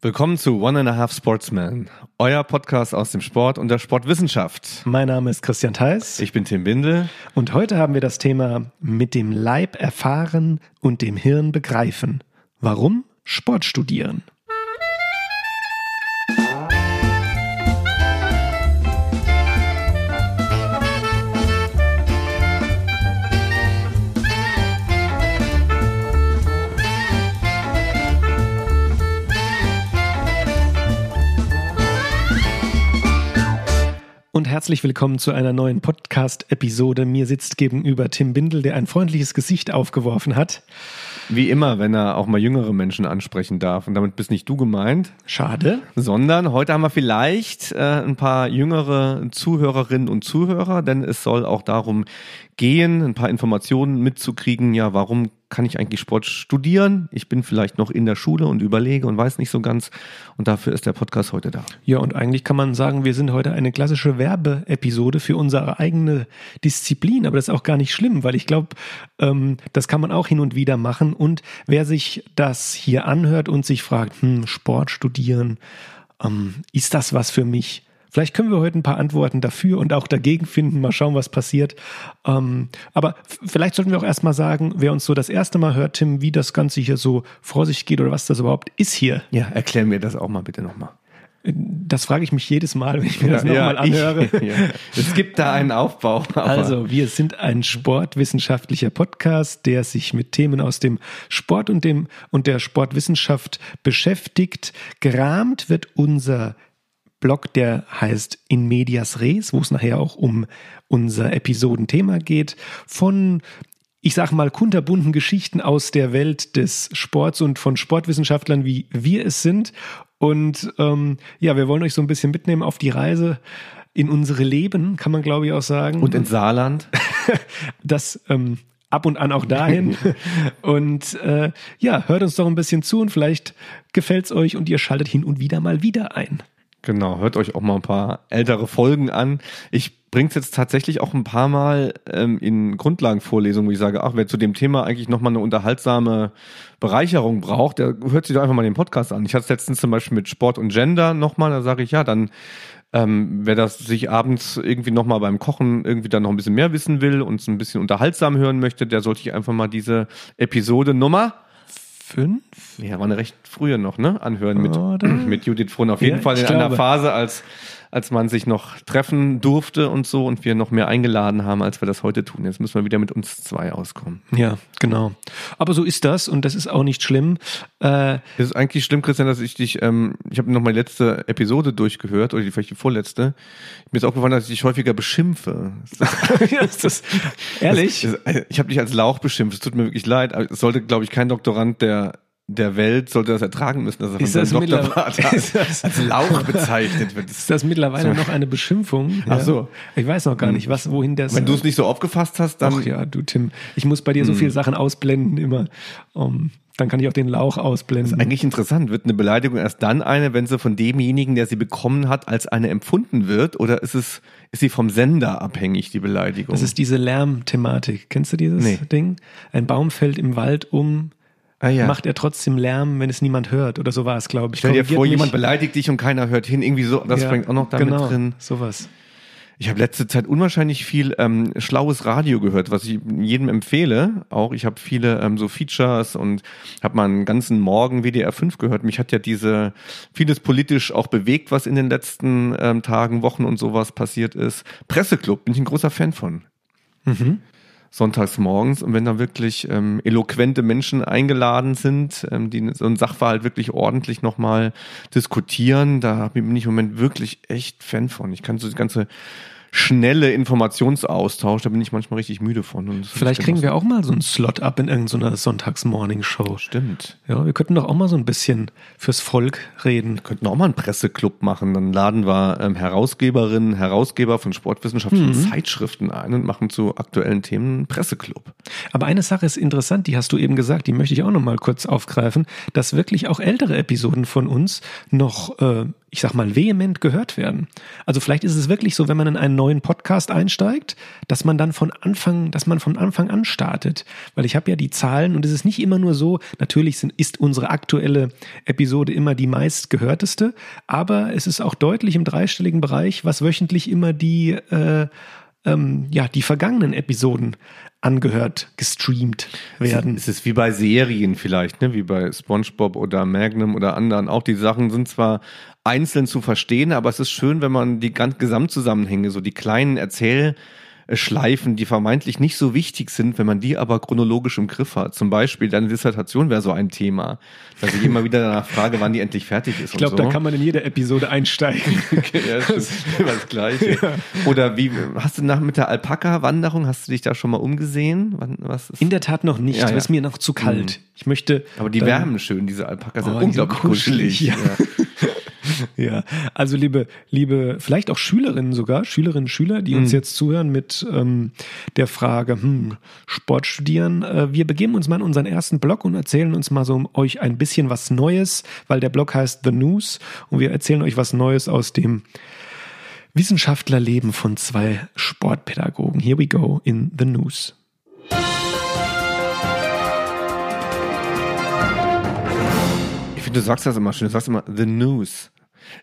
Willkommen zu One and a Half Sportsman, euer Podcast aus dem Sport und der Sportwissenschaft. Mein Name ist Christian Theis. Ich bin Tim Bindel. Und heute haben wir das Thema mit dem Leib erfahren und dem Hirn begreifen. Warum Sport studieren? Herzlich willkommen zu einer neuen Podcast-Episode. Mir sitzt gegenüber Tim Bindel, der ein freundliches Gesicht aufgeworfen hat. Wie immer, wenn er auch mal jüngere Menschen ansprechen darf. Und damit bist nicht du gemeint. Schade. Sondern heute haben wir vielleicht äh, ein paar jüngere Zuhörerinnen und Zuhörer, denn es soll auch darum gehen, ein paar Informationen mitzukriegen. Ja, warum kann ich eigentlich Sport studieren? Ich bin vielleicht noch in der Schule und überlege und weiß nicht so ganz. Und dafür ist der Podcast heute da. Ja, und eigentlich kann man sagen, wir sind heute eine klassische Werbeepisode für unsere eigene Disziplin. Aber das ist auch gar nicht schlimm, weil ich glaube, ähm, das kann man auch hin und wieder machen. Und wer sich das hier anhört und sich fragt, hm, Sport studieren, ähm, ist das was für mich? Vielleicht können wir heute ein paar Antworten dafür und auch dagegen finden. Mal schauen, was passiert. Ähm, aber vielleicht sollten wir auch erstmal sagen, wer uns so das erste Mal hört, Tim, wie das Ganze hier so vor sich geht oder was das überhaupt ist hier. Ja, erklär mir das auch mal bitte nochmal. Das frage ich mich jedes Mal, wenn ich mir das ja, nochmal anhöre. Ich, ja. Es gibt da einen Aufbau. Also, wir sind ein sportwissenschaftlicher Podcast, der sich mit Themen aus dem Sport und dem und der Sportwissenschaft beschäftigt. Gerahmt wird unser Blog, der heißt In Medias Res, wo es nachher auch um unser Episodenthema geht, von ich sag mal, kunterbunten Geschichten aus der Welt des Sports und von Sportwissenschaftlern, wie wir es sind. Und ähm, ja, wir wollen euch so ein bisschen mitnehmen auf die Reise in unsere Leben, kann man glaube ich auch sagen. Und in Saarland. das ähm, ab und an auch dahin. und äh, ja, hört uns doch ein bisschen zu und vielleicht gefällt es euch und ihr schaltet hin und wieder mal wieder ein. Genau, hört euch auch mal ein paar ältere Folgen an. Ich bringe es jetzt tatsächlich auch ein paar Mal ähm, in Grundlagenvorlesungen, wo ich sage, ach, wer zu dem Thema eigentlich nochmal eine unterhaltsame Bereicherung braucht, der hört sich doch einfach mal den Podcast an. Ich hatte es letztens zum Beispiel mit Sport und Gender nochmal, da sage ich, ja, dann ähm, wer das sich abends irgendwie nochmal beim Kochen irgendwie dann noch ein bisschen mehr wissen will und es ein bisschen unterhaltsam hören möchte, der sollte sich einfach mal diese Episode Nummer fünf? Ja, war eine recht frühe noch, ne? Anhören mit, mit Judith Frohn. Auf jeden ja, Fall in einer Phase, als als man sich noch treffen durfte und so und wir noch mehr eingeladen haben, als wir das heute tun. Jetzt müssen wir wieder mit uns zwei auskommen. Ja, genau. Aber so ist das und das ist auch nicht schlimm. Äh, es ist eigentlich schlimm, Christian, dass ich dich, ähm, ich habe noch mal die letzte Episode durchgehört oder die, vielleicht die vorletzte. Mir ist aufgefallen, dass ich dich häufiger beschimpfe. ist das ehrlich? Das, das, ich habe dich als Lauch beschimpft. Es tut mir wirklich leid. Es sollte, glaube ich, kein Doktorand der der Welt sollte das ertragen müssen, dass er von seinem Doktorvater als, als Lauch bezeichnet wird. Ist das mittlerweile noch eine Beschimpfung? Ach so. Ich weiß noch gar nicht, was, wohin das... Wenn du es nicht so aufgefasst hast, dann... Ach ja, du Tim, ich muss bei dir so hm. viele Sachen ausblenden immer. Um, dann kann ich auch den Lauch ausblenden. Das ist eigentlich interessant. Wird eine Beleidigung erst dann eine, wenn sie von demjenigen, der sie bekommen hat, als eine empfunden wird? Oder ist es, ist sie vom Sender abhängig, die Beleidigung? Das ist diese Lärmthematik. Kennst du dieses nee. Ding? Ein Baum fällt im Wald um, ah, ja. macht er trotzdem Lärm, wenn es niemand hört. Oder so war es, glaube ich. Stell dir vor, mich. jemand beleidigt dich und keiner hört hin. Irgendwie so, das ja, fängt auch noch damit genau, drin. sowas. Ich habe letzte Zeit unwahrscheinlich viel ähm, schlaues Radio gehört, was ich jedem empfehle. Auch ich habe viele ähm, so Features und habe mal einen ganzen Morgen WDR 5 gehört. Mich hat ja diese vieles politisch auch bewegt, was in den letzten ähm, Tagen, Wochen und sowas passiert ist. Presseclub bin ich ein großer Fan von. Mhm sonntags morgens und wenn da wirklich ähm, eloquente Menschen eingeladen sind, ähm, die so einen Sachverhalt wirklich ordentlich nochmal diskutieren, da bin ich im Moment wirklich echt Fan von. Ich kann so die ganze schnelle Informationsaustausch, da bin ich manchmal richtig müde von. Vielleicht kriegen wir auch mal so einen Slot ab in irgendeiner Sonntags-Morning-Show. Stimmt. Ja, wir könnten doch auch mal so ein bisschen fürs Volk reden. Wir könnten auch mal einen Presseclub machen. Dann laden wir ähm, Herausgeberinnen, Herausgeber von sportwissenschaftlichen mhm. Zeitschriften ein und machen zu aktuellen Themen einen Presseclub. Aber eine Sache ist interessant, die hast du eben gesagt, die möchte ich auch noch mal kurz aufgreifen, dass wirklich auch ältere Episoden von uns noch äh, ich sag mal, vehement gehört werden. Also vielleicht ist es wirklich so, wenn man in einen neuen Podcast einsteigt, dass man dann von Anfang, dass man von Anfang an startet. Weil ich habe ja die Zahlen und es ist nicht immer nur so, natürlich sind, ist unsere aktuelle Episode immer die meistgehörteste, aber es ist auch deutlich im dreistelligen Bereich, was wöchentlich immer die, äh, ähm, ja, die vergangenen Episoden angehört, gestreamt werden. Es ist wie bei Serien vielleicht, ne? wie bei SpongeBob oder Magnum oder anderen. Auch die Sachen sind zwar einzeln zu verstehen, aber es ist schön, wenn man die ganz Gesamtzusammenhänge, so die kleinen Erzähl Schleifen, die vermeintlich nicht so wichtig sind, wenn man die aber chronologisch im Griff hat. Zum Beispiel deine Dissertation wäre so ein Thema, dass ich immer wieder danach frage, wann die endlich fertig ist. Ich glaube, so. da kann man in jeder Episode einsteigen. okay, ja, das ist immer das Gleiche. Ja. Oder wie hast du nach mit der Alpaka-Wanderung, hast du dich da schon mal umgesehen? Was ist? In der Tat noch nicht, ja, ja. ist mir noch zu kalt. Mhm. Ich möchte. Aber die wärmen schön, diese Alpakas sind oh, unglaublich kuschelig. Ja. ja. ja, also liebe, liebe, vielleicht auch Schülerinnen sogar, Schülerinnen, Schüler, die uns mhm. jetzt zuhören mit ähm, der Frage, hm, Sport studieren. Äh, wir begeben uns mal in unseren ersten Blog und erzählen uns mal so um euch ein bisschen was Neues, weil der Blog heißt The News und wir erzählen euch was Neues aus dem Wissenschaftlerleben von zwei Sportpädagogen. Here we go in The News. Ich finde, du sagst das immer schön. Du sagst immer The News.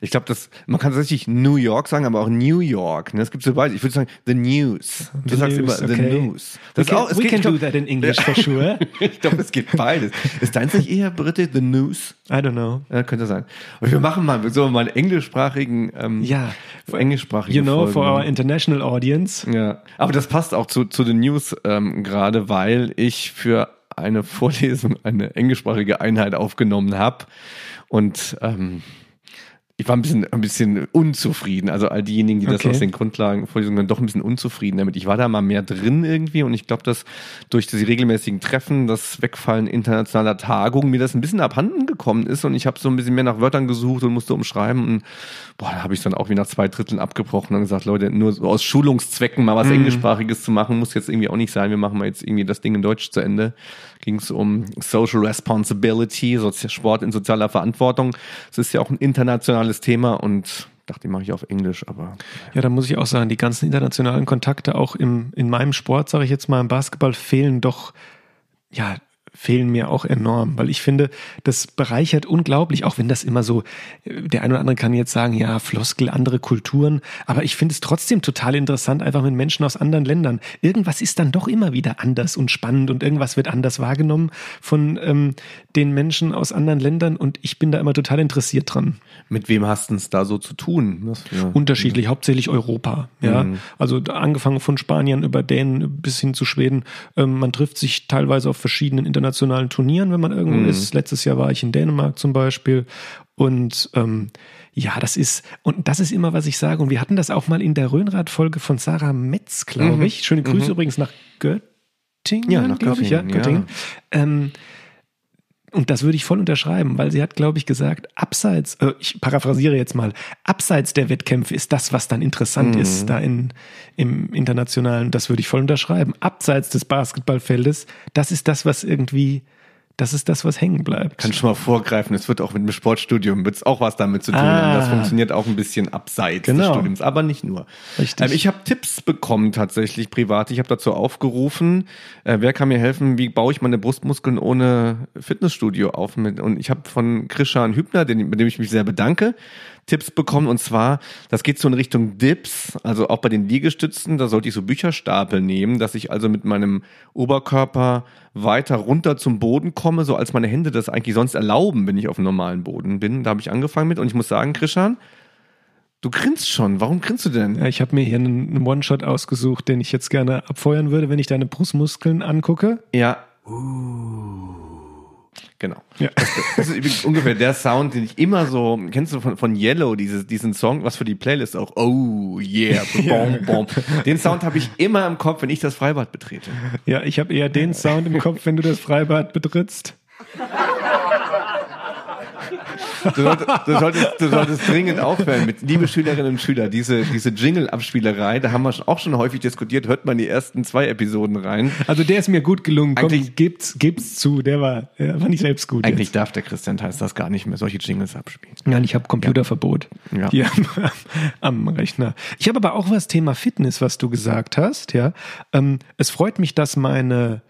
Ich glaube, das man kann tatsächlich New York sagen, aber auch New York. Ne? Es gibt so beide. Ich würde sagen The News. Du the sagst news, immer okay. The News. Das we can, auch, es we geht, can glaub, do that in English for sure. ich glaube, es geht beides. Ist deins nicht eher Brite The News? I don't know. Ja, könnte sein. Und wir machen mal so mal einen englischsprachigen, ähm, ja, englischsprachigen. You know, Folgen. for our international audience. Ja, aber das passt auch zu zu den News ähm, gerade, weil ich für eine Vorlesung eine englischsprachige Einheit aufgenommen habe und ähm, ich war ein bisschen, ein bisschen unzufrieden. Also all diejenigen, die das okay. aus den Grundlagenvorlesungen dann doch ein bisschen unzufrieden damit. Ich war da mal mehr drin irgendwie und ich glaube, dass durch diese regelmäßigen Treffen, das Wegfallen internationaler Tagungen, mir das ein bisschen abhanden gekommen ist und ich habe so ein bisschen mehr nach Wörtern gesucht und musste umschreiben und boah, da habe ich dann auch wie nach zwei Dritteln abgebrochen und gesagt, Leute, nur so aus Schulungszwecken mal was mhm. Englischsprachiges zu machen, muss jetzt irgendwie auch nicht sein. Wir machen mal jetzt irgendwie das Ding in Deutsch zu Ende. Ging es um Social Responsibility, Sport in sozialer Verantwortung. Es ist ja auch ein internationales internationales Thema und dachte, die mache ich auf Englisch, aber. Ja, da muss ich auch sagen, die ganzen internationalen Kontakte auch im, in meinem Sport, sage ich jetzt mal, im Basketball fehlen doch, ja, fehlen mir auch enorm, weil ich finde, das bereichert unglaublich, auch wenn das immer so, der eine oder andere kann jetzt sagen, ja, Floskel, andere Kulturen, aber ich finde es trotzdem total interessant, einfach mit Menschen aus anderen Ländern. Irgendwas ist dann doch immer wieder anders und spannend und irgendwas wird anders wahrgenommen von ähm, den Menschen aus anderen Ländern und ich bin da immer total interessiert dran. Mit wem hast du es da so zu tun? Unterschiedlich, hauptsächlich Europa, ja. Mhm. Also angefangen von Spaniern über Dänen bis hin zu Schweden. Ähm, man trifft sich teilweise auf verschiedenen internationalen internationalen Turnieren, wenn man irgendwo mhm. ist. Letztes Jahr war ich in Dänemark zum Beispiel. Und ähm, ja, das ist, und das ist immer, was ich sage. Und wir hatten das auch mal in der Röhnrad-Folge von Sarah Metz, glaube mhm. ich. Schöne Grüße mhm. übrigens nach Göttingen, ja, glaube ich, ja. Göttingen. Ja. Ähm, und das würde ich voll unterschreiben, weil sie hat, glaube ich, gesagt, abseits, äh, ich paraphrasiere jetzt mal, abseits der Wettkämpfe ist das, was dann interessant mhm. ist, da in, im Internationalen, das würde ich voll unterschreiben. Abseits des Basketballfeldes, das ist das, was irgendwie das ist das, was hängen bleibt. Kann schon mal vorgreifen, es wird auch mit dem Sportstudium wird's auch was damit zu tun ah. haben. Das funktioniert auch ein bisschen abseits genau. des Studiums, aber nicht nur. Richtig. Ähm, ich habe Tipps bekommen tatsächlich privat. Ich habe dazu aufgerufen, äh, wer kann mir helfen, wie baue ich meine Brustmuskeln ohne Fitnessstudio auf? Und ich habe von Christian Hübner, den, mit dem ich mich sehr bedanke, Tipps bekommen. Und zwar, das geht so in Richtung Dips, also auch bei den Liegestützen, da sollte ich so Bücherstapel nehmen, dass ich also mit meinem Oberkörper weiter runter zum Boden komme, so als meine Hände das eigentlich sonst erlauben, wenn ich auf dem normalen Boden bin. Da habe ich angefangen mit und ich muss sagen, Christian, Du grinst schon. Warum grinst du denn? Ja, ich habe mir hier einen One-Shot ausgesucht, den ich jetzt gerne abfeuern würde, wenn ich deine Brustmuskeln angucke. Ja. Uh. Genau. Ja. Das, das ist ungefähr der Sound, den ich immer so, kennst du von, von Yellow, dieses, diesen Song, was für die Playlist auch, oh yeah, bom, bom. Den Sound habe ich immer im Kopf, wenn ich das Freibad betrete. Ja, ich habe eher den Sound im Kopf, wenn du das Freibad betrittst. du, solltest, du, solltest, du solltest dringend aufhören mit, liebe Schülerinnen und Schüler, diese, diese Jingle-Abspielerei, da haben wir auch schon häufig diskutiert, hört man die ersten zwei Episoden rein. Also der ist mir gut gelungen. Komm, Eigentlich- gibt's, gibt's zu. Der war, der fand ich selbst gut. Eigentlich jetzt. darf der Christian Theis das gar nicht mehr, solche Jingles abspielen. Nein, ich habe Computerverbot Ja. hier am, am Rechner. Ich habe aber auch was Thema Fitness, was du gesagt hast. Ja, ähm, es freut mich, dass meine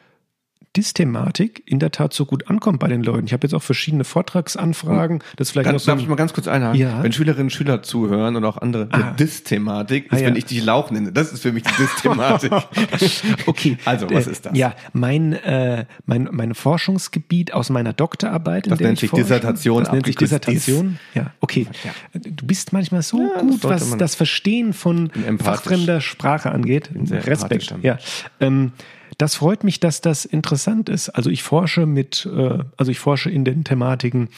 Dis-Thematik in der Tat so gut ankommt bei den Leuten. Ich habe jetzt auch verschiedene Vortragsanfragen. Das vielleicht Ganz, noch so darf ich mal ganz kurz einhaken? Ja. Wenn Schülerinnen und Schüler zuhören oder auch andere, Ah. Dis-Thematik ist, Ah, ja. wenn ich dich Lauch nenne. Das ist für mich die Dis-Thematik. Okay. Also, was äh, ist das? Ja, mein, äh, mein, mein Forschungsgebiet aus meiner Doktorarbeit. Das nennt ich sich. Dissertation, Das nennt sich Dissertation. Ja, okay. Ja. Du bist manchmal so Ja, das gut, sollte was das Verstehen von fachfremder Sprache angeht. Respekt. Ja. Ähm, das freut mich, dass das interessant ist. Also ich forsche mit, äh, also ich forsche in den Thematiken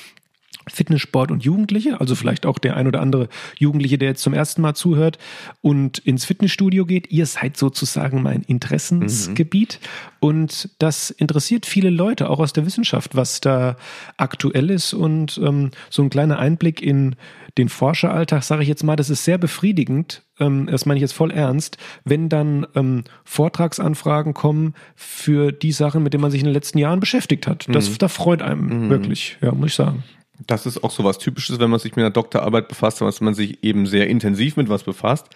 Fitnesssport und Jugendliche, also vielleicht auch der ein oder andere Jugendliche, der jetzt zum ersten Mal zuhört und ins Fitnessstudio geht. Ihr seid sozusagen mein Interessensgebiet und das interessiert viele Leute, auch aus der Wissenschaft, was da aktuell ist und ähm, so ein kleiner Einblick in den Forscheralltag, sage ich jetzt mal, das ist sehr befriedigend, ähm, das meine ich jetzt voll ernst, wenn dann ähm, Vortragsanfragen kommen für die Sachen, mit denen man sich in den letzten Jahren beschäftigt hat. Das, da freut einem wirklich, ja, muss ich sagen. Das ist auch so was Typisches, wenn man sich mit einer Doktorarbeit befasst, dass man sich eben sehr intensiv mit was befasst.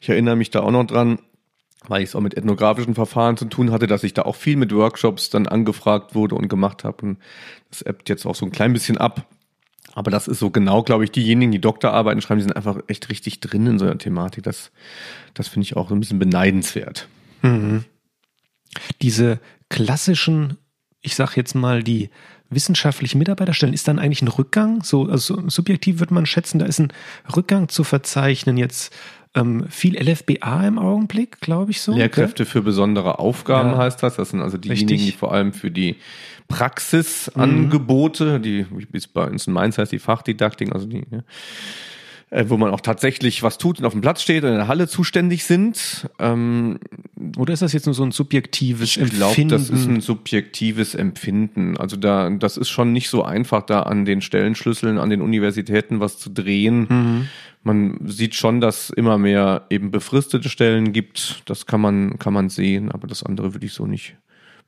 Ich erinnere mich da auch noch dran, weil ich es auch mit ethnografischen Verfahren zu tun hatte, dass ich da auch viel mit Workshops dann angefragt wurde und gemacht habe. Und das ebbt jetzt auch so ein klein bisschen ab. Aber das ist so genau, glaube ich, diejenigen, die Doktorarbeiten schreiben, die sind einfach echt richtig drin in so einer Thematik. Das, das finde ich auch so ein bisschen beneidenswert. diese klassischen, ich sag jetzt mal, die wissenschaftlichen Mitarbeiterstellen, ist dann eigentlich ein Rückgang? So, also subjektiv würde man schätzen, da ist ein Rückgang zu verzeichnen. Jetzt ähm, viel LFBA im Augenblick, glaube ich so. Lehrkräfte für besondere Aufgaben Ja. heißt das. Das sind also diejenigen, Richtig. die vor allem für die Praxisangebote, die wie es bei uns in Mainz heißt, die Fachdidaktik, also die, ja, äh, wo man auch tatsächlich was tut und auf dem Platz steht und in der Halle zuständig sind. Ähm? Oder ist das jetzt nur so ein subjektives ich glaube, Empfinden? das ist ein subjektives Empfinden. Also da, das ist schon nicht so einfach, da an den Stellenschlüsseln, an den Universitäten was zu drehen. Mhm. Man sieht schon, dass immer mehr eben befristete Stellen gibt. Das kann man, kann man sehen, aber das andere würde ich so nicht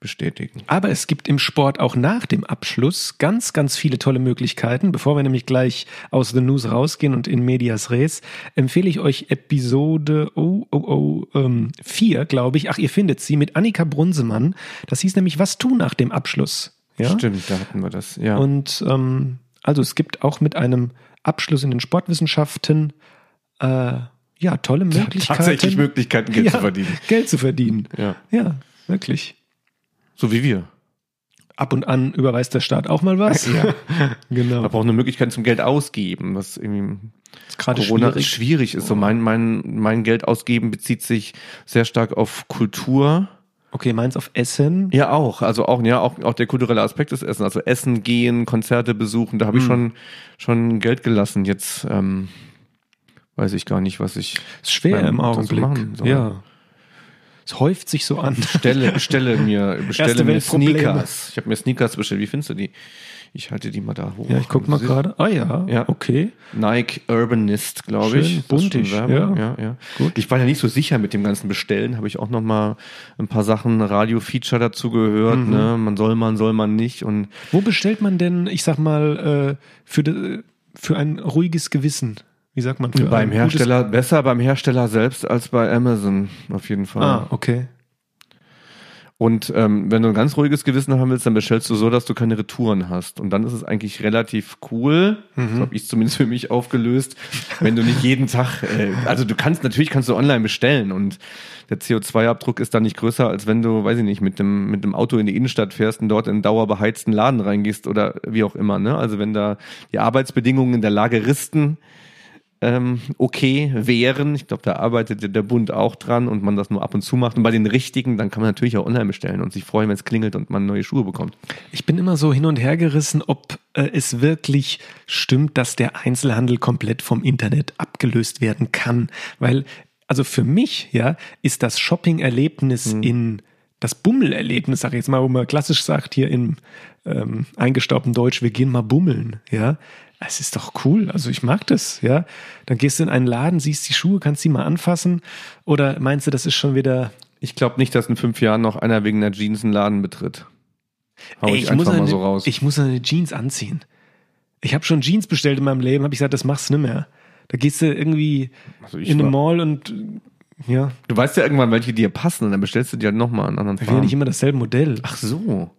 bestätigen. Aber es gibt im Sport auch nach dem Abschluss ganz, ganz viele tolle Möglichkeiten. Bevor wir nämlich gleich aus The News rausgehen und in Medias Res, empfehle ich euch Episode oh, oh, oh, ähm, 4, glaube ich. Ach, ihr findet sie mit Annika Brunsemann. Das hieß nämlich Was tun nach dem Abschluss. Ja? Stimmt, da hatten wir das. Ja. Und ähm, also es gibt auch mit einem Abschluss in den Sportwissenschaften äh, ja tolle Möglichkeiten. Tatsächlich Möglichkeiten, Geld ja, zu verdienen. Geld zu verdienen. Ja. Ja, wirklich. So wie wir. Ab und an überweist der Staat auch mal was. Ja. genau. Aber auch eine Möglichkeit zum Geld ausgeben, was irgendwie gerade Corona schwierig. schwierig ist. So mein, mein, mein Geld ausgeben bezieht sich sehr stark auf Kultur. Okay, meins auf Essen. Ja, auch. Also auch, ja, auch, auch der kulturelle Aspekt des Essen. Also Essen gehen, Konzerte besuchen, da habe ich schon, schon Geld gelassen. Jetzt ähm, weiß ich gar nicht, was ich Ist schwer beim- im Augenblick. Ja. Es häuft sich so an. bestelle, bestelle mir, bestelle Erste mir. Sneakers. Ich habe mir Sneakers bestellt. Wie findest du die? Ich halte die mal da hoch. Ja, ich guck mal gerade. Ah ja, Ja. okay. Nike Urbanist, glaube ich. Buntig, ja. ja, ja. Gut. Ich war ja nicht so sicher mit dem ganzen Bestellen. Habe ich auch noch mal ein paar Sachen Radio-Feature dazu gehört. Mhm. Ne? Man soll, man soll, man nicht. Und Wo bestellt man denn, ich sag mal, äh, für, für ein ruhiges Gewissen? Wie sagt man? Für beim Hersteller besser beim Hersteller selbst als bei Amazon auf jeden Fall. Ah, okay. Und ähm, wenn du ein ganz ruhiges Gewissen haben willst, dann bestellst du so, dass du keine Retouren hast. Und dann ist es eigentlich relativ cool. Mhm. So habe ich zumindest für mich aufgelöst, wenn du nicht jeden Tag, äh, also du kannst natürlich kannst du online bestellen und der CO2-Abdruck ist dann nicht größer, als wenn du, weiß ich nicht, mit dem mit dem Auto in die Innenstadt fährst und dort in einen dauerbeheizten Laden reingehst oder wie auch immer. Ne? Also wenn da die Arbeitsbedingungen der Lageristen ähm, okay wären. Ich glaube, da arbeitet der Bund auch dran und man das nur ab und zu macht. Und bei den richtigen, dann kann man natürlich auch online bestellen und sich freuen, wenn es klingelt und man neue Schuhe bekommt. Ich bin immer so hin und her gerissen, ob äh, es wirklich stimmt, dass der Einzelhandel komplett vom Internet abgelöst werden kann. Weil, also für mich, ja, ist das Shopping-Erlebnis in das Bummelerlebnis, sag ich jetzt mal, wo man klassisch sagt, hier im ähm, eingestaubten Deutsch, wir gehen mal bummeln, ja. Es ist doch cool, also ich mag das, ja. Dann gehst du in einen Laden, siehst die Schuhe, kannst sie mal anfassen oder meinst du, das ist schon wieder Ich glaube nicht, dass in fünf Jahren noch einer wegen einer Jeans einen Laden betritt. Hau Ey, ich, ich, einfach muss mal eine, so raus. ich muss eine Jeans anziehen. Ich habe schon Jeans bestellt in meinem Leben, habe ich gesagt, das machst du nicht mehr. Da gehst du irgendwie Also ich in eine Mall und ja, du weißt ja irgendwann, welche dir passen und dann bestellst du dir halt nochmal einen anderen wir will ja Farben. nicht immer dasselbe Modell. Ach so.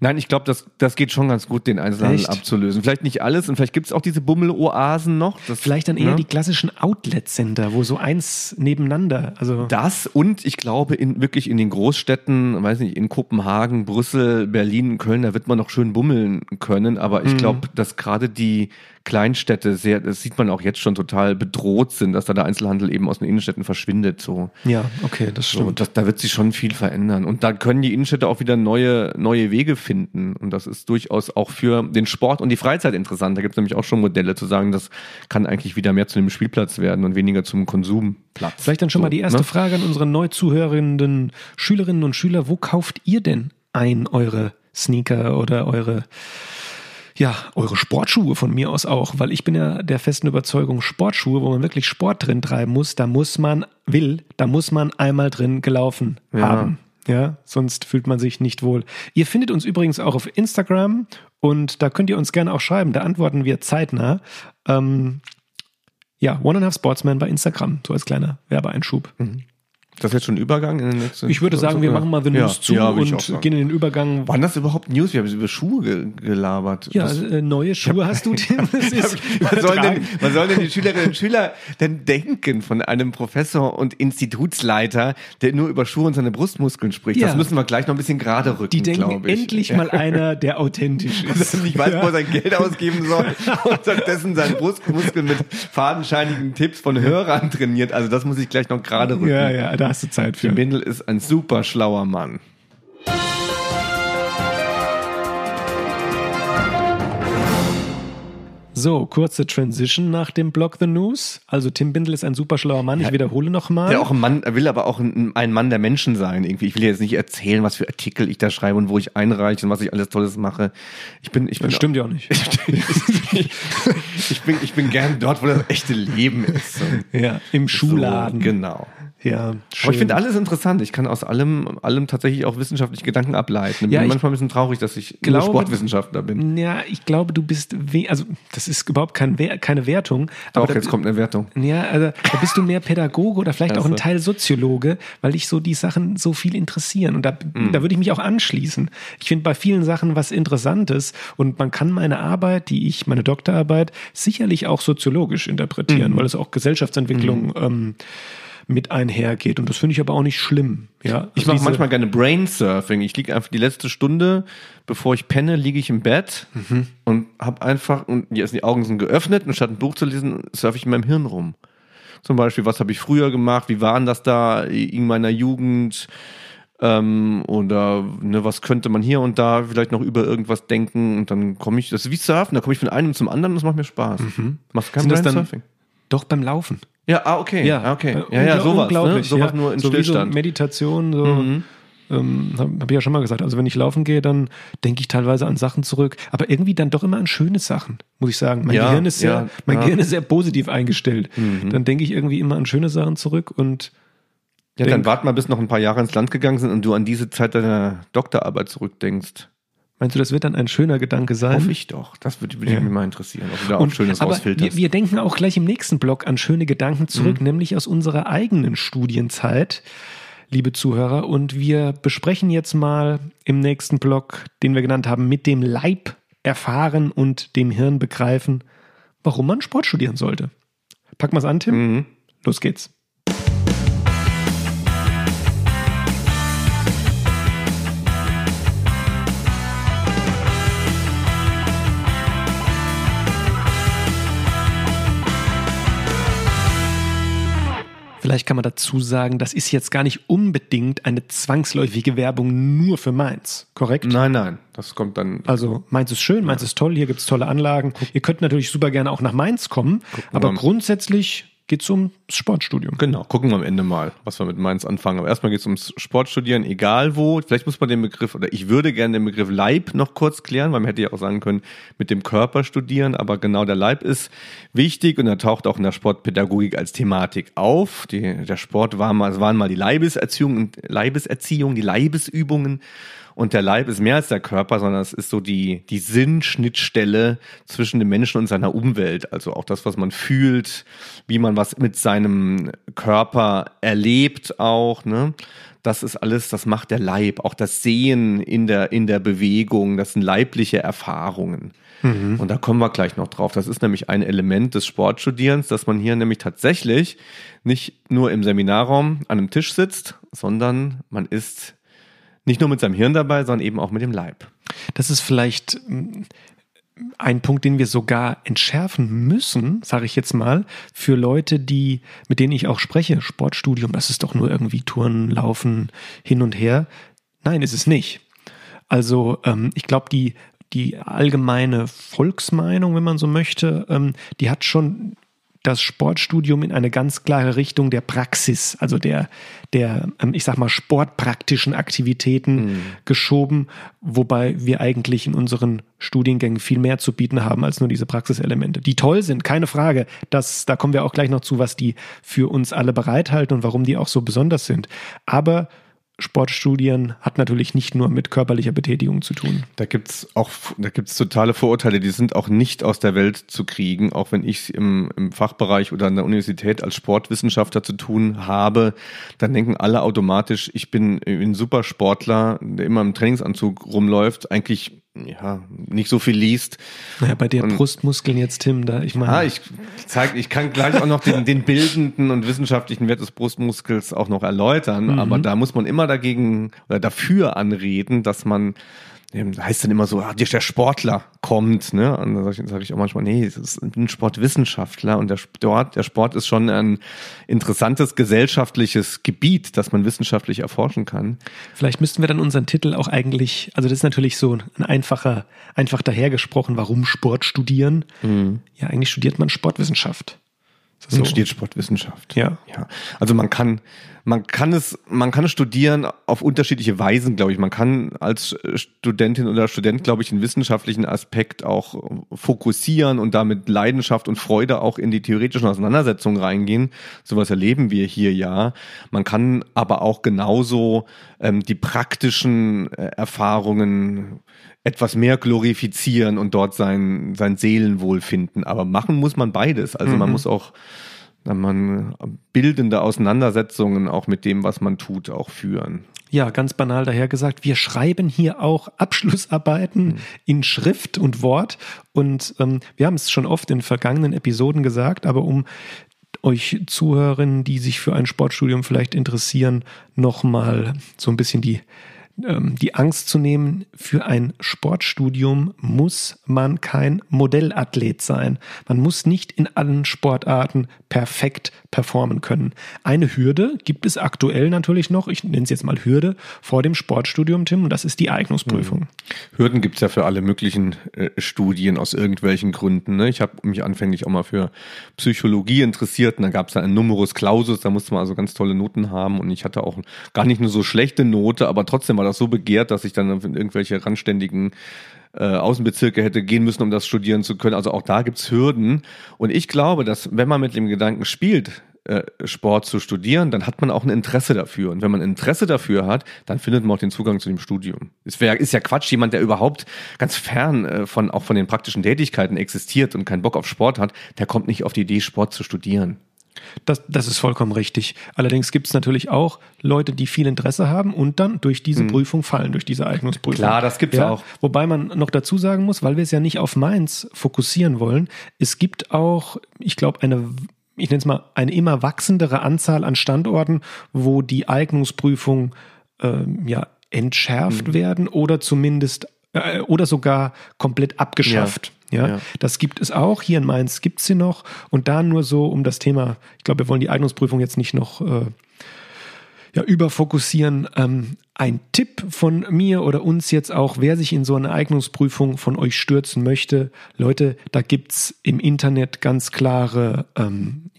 Nein, ich glaube, das, das geht schon ganz gut, den Einzelhandel Echt? abzulösen. Vielleicht nicht alles und vielleicht gibt es auch diese Bummel-Oasen noch. Das, Vielleicht dann eher ne? die klassischen Outlet-Center, wo so eins nebeneinander, also Das und ich glaube, in, wirklich in den Großstädten, weiß nicht, in Kopenhagen, Brüssel, Berlin, Köln, da wird man noch schön bummeln können. Aber Mhm. ich glaube, dass gerade die Kleinstädte sehr, das sieht man auch jetzt schon total bedroht sind, dass da der Einzelhandel eben aus den Innenstädten verschwindet. So, ja, okay, das so stimmt. das, da wird sich schon viel verändern. Und da können die Innenstädte auch wieder neue, neue Wege finden. Und das ist durchaus auch für den Sport und die Freizeit interessant. Da gibt es nämlich auch schon Modelle zu sagen, das kann eigentlich wieder mehr zu einem Spielplatz werden und weniger zum Konsumplatz. Vielleicht dann schon So, mal die erste ne? Frage an unsere neu zuhörenden Schülerinnen und Schüler. Wo kauft ihr denn ein eure Sneaker oder eure, ja, eure Sportschuhe von mir aus auch? Weil ich bin ja der festen Überzeugung, Sportschuhe, wo man wirklich Sport drin treiben muss, da muss man, will, da muss man einmal drin gelaufen Ja. haben. Ja, sonst fühlt man sich nicht wohl. Ihr findet uns übrigens auch auf Instagram und da könnt ihr uns gerne auch schreiben. Da antworten wir zeitnah. Ähm, ja, One and a Half Sportsman bei Instagram, so als kleiner Werbeeinschub. Das ist jetzt schon ein Übergang in den nächsten. Ich würde sagen, wir machen mal The Ja, News zu ja, ich auch und gehen in den Übergang. Wann das überhaupt News? Wir haben über Schuhe ge gelabert. Ja, das, äh, neue Schuhe hast du, Tim. Das ist was, sollen denn, was sollen denn die Schülerinnen und Schüler denn denken von einem Professor und Institutsleiter, der nur über Schuhe und seine Brustmuskeln spricht? Ja. Das müssen wir gleich noch ein bisschen gerade rücken, Die denken glaube ich. endlich mal einer, der authentisch dass ist. er nicht weiß, wo er sein Geld ausgeben soll und stattdessen seinen Brustmuskeln mit fadenscheinigen Tipps von Hörern trainiert. Also das muss ich gleich noch gerade rücken. Ja, ja, da hast du Zeit für. Tim Bindel ist ein super schlauer Mann. So, kurze Transition nach dem Blog The News. Also Tim Bindel ist ein super schlauer Mann. Ich wiederhole nochmal. Der auch ein Mann, er will aber auch ein, ein Mann der Menschen sein. Irgendwie. Ich will jetzt nicht erzählen, was für Artikel ich da schreibe und wo ich einreiche und was ich alles Tolles mache. Ich bin, ich bin, Das stimmt ja auch nicht. ich bin, ich bin gern dort, wo das echte Leben ist. Ja, im Schuhladen. So, genau. Ja, Aber schön. ich finde alles interessant. Ich kann aus allem, allem tatsächlich auch wissenschaftliche Gedanken ableiten. Ja, bin ich manchmal ein bisschen traurig, dass ich glaube- Sportwissenschaftler bin. Ja, ich glaube, du bist, also das ist überhaupt kein keine Wertung. Aber Auch da, jetzt kommt eine Wertung. Ja, also da bist du mehr Pädagoge oder vielleicht auch ein Also. Teil Soziologe, weil dich so die Sachen so viel interessieren. Und da, Mhm. da würde ich mich auch anschließen. Ich finde bei vielen Sachen was Interessantes und man kann meine Arbeit, die ich, meine Doktorarbeit, sicherlich auch soziologisch interpretieren, Mhm. weil es auch Gesellschaftsentwicklung ähm, mit einhergeht. Und das finde ich aber auch nicht schlimm. Ja, Ich Also mache manchmal gerne Brainsurfing. Ich liege einfach die letzte Stunde, bevor ich penne, liege ich im Bett Mhm. und habe einfach, und jetzt die Augen sind geöffnet, und statt ein Buch zu lesen, surfe ich in meinem Hirn rum. Zum Beispiel, was habe ich früher gemacht, wie waren das da in meiner Jugend, ähm, oder ne, was könnte man hier und da vielleicht noch über irgendwas denken und dann komme ich, das ist wie Surfen, da komme ich von einem zum anderen und das macht mir Spaß. Machst du kein Mhm. Doch beim Laufen. Ja, ah, okay. Ja, okay. äh, Ja, ja, sowas. Ne? unglaublich, Sowas ja. nur in so Stillstand. So Meditation, so. Mhm. Ähm, habe hab ich ja schon mal gesagt. Also wenn ich laufen gehe, dann denke ich teilweise an Sachen zurück, aber irgendwie dann doch immer an schöne Sachen, muss ich sagen. Mein Ja, Gehirn ist sehr, ja, mein ja. Mhm. Gehirn ist sehr positiv eingestellt. Dann denke ich irgendwie immer an schöne Sachen zurück und Ja, Denk- dann wart mal, bis noch ein paar Jahre ins Land gegangen sind und du an diese Zeit deiner Doktorarbeit zurückdenkst. Meinst du, das wird dann ein schöner Gedanke sein? Hoffe ich doch. Das würde, würde Ja. mich mal interessieren, ob du da auch Und, Schönes aber wir, rausfilterst. wir denken auch gleich im nächsten Blog an schöne Gedanken zurück, Mhm. nämlich aus unserer eigenen Studienzeit, liebe Zuhörer. Und wir besprechen jetzt mal im nächsten Blog, den wir genannt haben, mit dem Leib erfahren und dem Hirn begreifen, warum man Sport studieren sollte. Packen wir es an, Tim? Mhm. Los geht's. Vielleicht kann man dazu sagen, das ist jetzt gar nicht unbedingt eine zwangsläufige Werbung nur für Mainz, korrekt? Nein, nein. Das kommt dann. Also Mainz ist schön, Mainz ist toll, hier gibt's tolle Anlagen. Ihr könnt natürlich super gerne auch nach Mainz kommen, aber mal. grundsätzlich geht es ums Sportstudium. Genau, gucken wir am Ende mal, was wir mit Mainz anfangen. Aber erstmal geht es ums Sportstudieren, egal wo. Vielleicht muss man den Begriff, oder ich würde gerne den Begriff Leib noch kurz klären, weil man hätte ja auch sagen können, mit dem Körper studieren, aber genau der Leib ist wichtig und er taucht auch in der Sportpädagogik als Thematik auf. Die, der Sport war mal, waren mal die Leibeserziehung, Leibeserziehung, die Leibesübungen. Und der Leib ist mehr als der Körper, sondern es ist so die, die Sinnschnittstelle zwischen dem Menschen und seiner Umwelt. Also auch das, was man fühlt, wie man was mit seinem Körper erlebt auch, ne? Das ist alles, das macht der Leib. Auch das Sehen in der, in der Bewegung, das sind leibliche Erfahrungen. Mhm. Und da kommen wir gleich noch drauf. Das ist nämlich ein Element des Sportstudierens, dass man hier nämlich tatsächlich nicht nur im Seminarraum an einem Tisch sitzt, sondern man ist nicht nur mit seinem Hirn dabei, sondern eben auch mit dem Leib. Das ist vielleicht mm, ein Punkt, den wir sogar entschärfen müssen, sage ich jetzt mal, für Leute, die, mit denen ich auch spreche, Sportstudium, das ist doch nur irgendwie Touren, Laufen, hin und her. Nein, ist es nicht. Also ähm, ich glaube, die, die allgemeine Volksmeinung, wenn man so möchte, ähm, die hat schon das Sportstudium in eine ganz klare Richtung der Praxis, also der, der, ähm, ich sag mal, sportpraktischen Aktivitäten mhm. geschoben, wobei wir eigentlich in unseren Studiengängen viel mehr zu bieten haben als nur diese Praxiselemente, die toll sind, keine Frage. Das, da kommen wir auch gleich noch zu, was die für uns alle bereithalten und warum die auch so besonders sind. Aber Sportstudien hat natürlich nicht nur mit körperlicher Betätigung zu tun. Da gibt's auch, da gibt's totale Vorurteile, die sind auch nicht aus der Welt zu kriegen, auch wenn ich im, im Fachbereich oder an der Universität als Sportwissenschaftler zu tun habe, dann denken alle automatisch, ich bin ein Supersportler, der immer im Trainingsanzug rumläuft, eigentlich ja, nicht so viel liest. Naja, bei der und, Brustmuskeln jetzt, Tim, da, ich meine. Ah, ich zeig, ich kann gleich auch noch den, den bildenden und wissenschaftlichen Wert des Brustmuskels auch noch erläutern, mhm. aber da muss man immer dagegen oder dafür anreden, dass man heißt dann immer so, ah, der Sportler kommt, ne? Und da sage ich, sag ich auch manchmal, nee, es ist ein Sportwissenschaftler und der Sport, der Sport ist schon ein interessantes gesellschaftliches Gebiet, das man wissenschaftlich erforschen kann. Vielleicht müssten wir dann unseren Titel auch eigentlich, also das ist natürlich so ein einfacher, einfach dahergesprochen, warum Sport studieren? Mhm. Ja, eigentlich studiert man Sportwissenschaft. So. Man studiert Sportwissenschaft. Ja. ja. Also man kann, man kann es, man kann es studieren auf unterschiedliche Weisen, glaube ich. Man kann als Studentin oder Student, glaube ich, den wissenschaftlichen Aspekt auch fokussieren und damit Leidenschaft und Freude auch in die theoretischen Auseinandersetzungen reingehen. Sowas erleben wir hier ja. Man kann aber auch genauso ähm, die praktischen äh, Erfahrungen etwas mehr glorifizieren und dort sein, sein Seelenwohl finden. Aber machen muss man beides. Also mhm. man muss auch man bildende Auseinandersetzungen auch mit dem, was man tut, auch führen. Ja, ganz banal daher gesagt, wir schreiben hier auch Abschlussarbeiten mhm. in Schrift und Wort. Und ähm, wir haben es schon oft in vergangenen Episoden gesagt, aber um euch Zuhörerinnen, die sich für ein Sportstudium vielleicht interessieren, nochmal so ein bisschen die die Angst zu nehmen, für ein Sportstudium muss man kein Modellathlet sein. Man muss nicht in allen Sportarten perfekt performen können. Eine Hürde gibt es aktuell natürlich noch, ich nenne es jetzt mal Hürde, vor dem Sportstudium, Tim, und das ist die Eignungsprüfung. Hm. Hürden gibt es ja für alle möglichen äh, Studien aus irgendwelchen Gründen. Ne? Ich habe mich anfänglich auch mal für Psychologie interessiert und da gab es da einen Numerus Clausus, da musste man also ganz tolle Noten haben und ich hatte auch gar nicht nur so schlechte Note, aber trotzdem war das so begehrt, dass ich dann in irgendwelche randständigen äh, Außenbezirke hätte gehen müssen, um das studieren zu können. Also auch da gibt's Hürden. Und ich glaube, dass wenn man mit dem Gedanken spielt, äh, Sport zu studieren, dann hat man auch ein Interesse dafür. Und wenn man Interesse dafür hat, dann findet man auch den Zugang zu dem Studium. Es wär, ist ja Quatsch, jemand, der überhaupt ganz fern äh, von auch von den praktischen Tätigkeiten existiert und keinen Bock auf Sport hat, der kommt nicht auf die Idee, Sport zu studieren. Das, das ist vollkommen richtig. Allerdings gibt es natürlich auch Leute, die viel Interesse haben und dann durch diese hm. Prüfung fallen, durch diese Eignungsprüfung. Klar, das gibt's ja, auch. Wobei man noch dazu sagen muss, weil wir es ja nicht auf Mainz fokussieren wollen, es gibt auch, ich glaube, eine ich nenne es mal, eine immer wachsendere Anzahl an Standorten, wo die Eignungsprüfung ähm, ja entschärft mhm. werden oder zumindest äh, oder sogar komplett abgeschafft. Ja, ja, das gibt es auch. Hier in Mainz gibt es sie noch. Und da nur so um das Thema, ich glaube, wir wollen die Eignungsprüfung jetzt nicht noch äh, ja, überfokussieren. Ähm, ein Tipp von mir oder uns jetzt auch, wer sich in so eine Eignungsprüfung von euch stürzen möchte. Leute, da gibt es im Internet ganz klare ähm,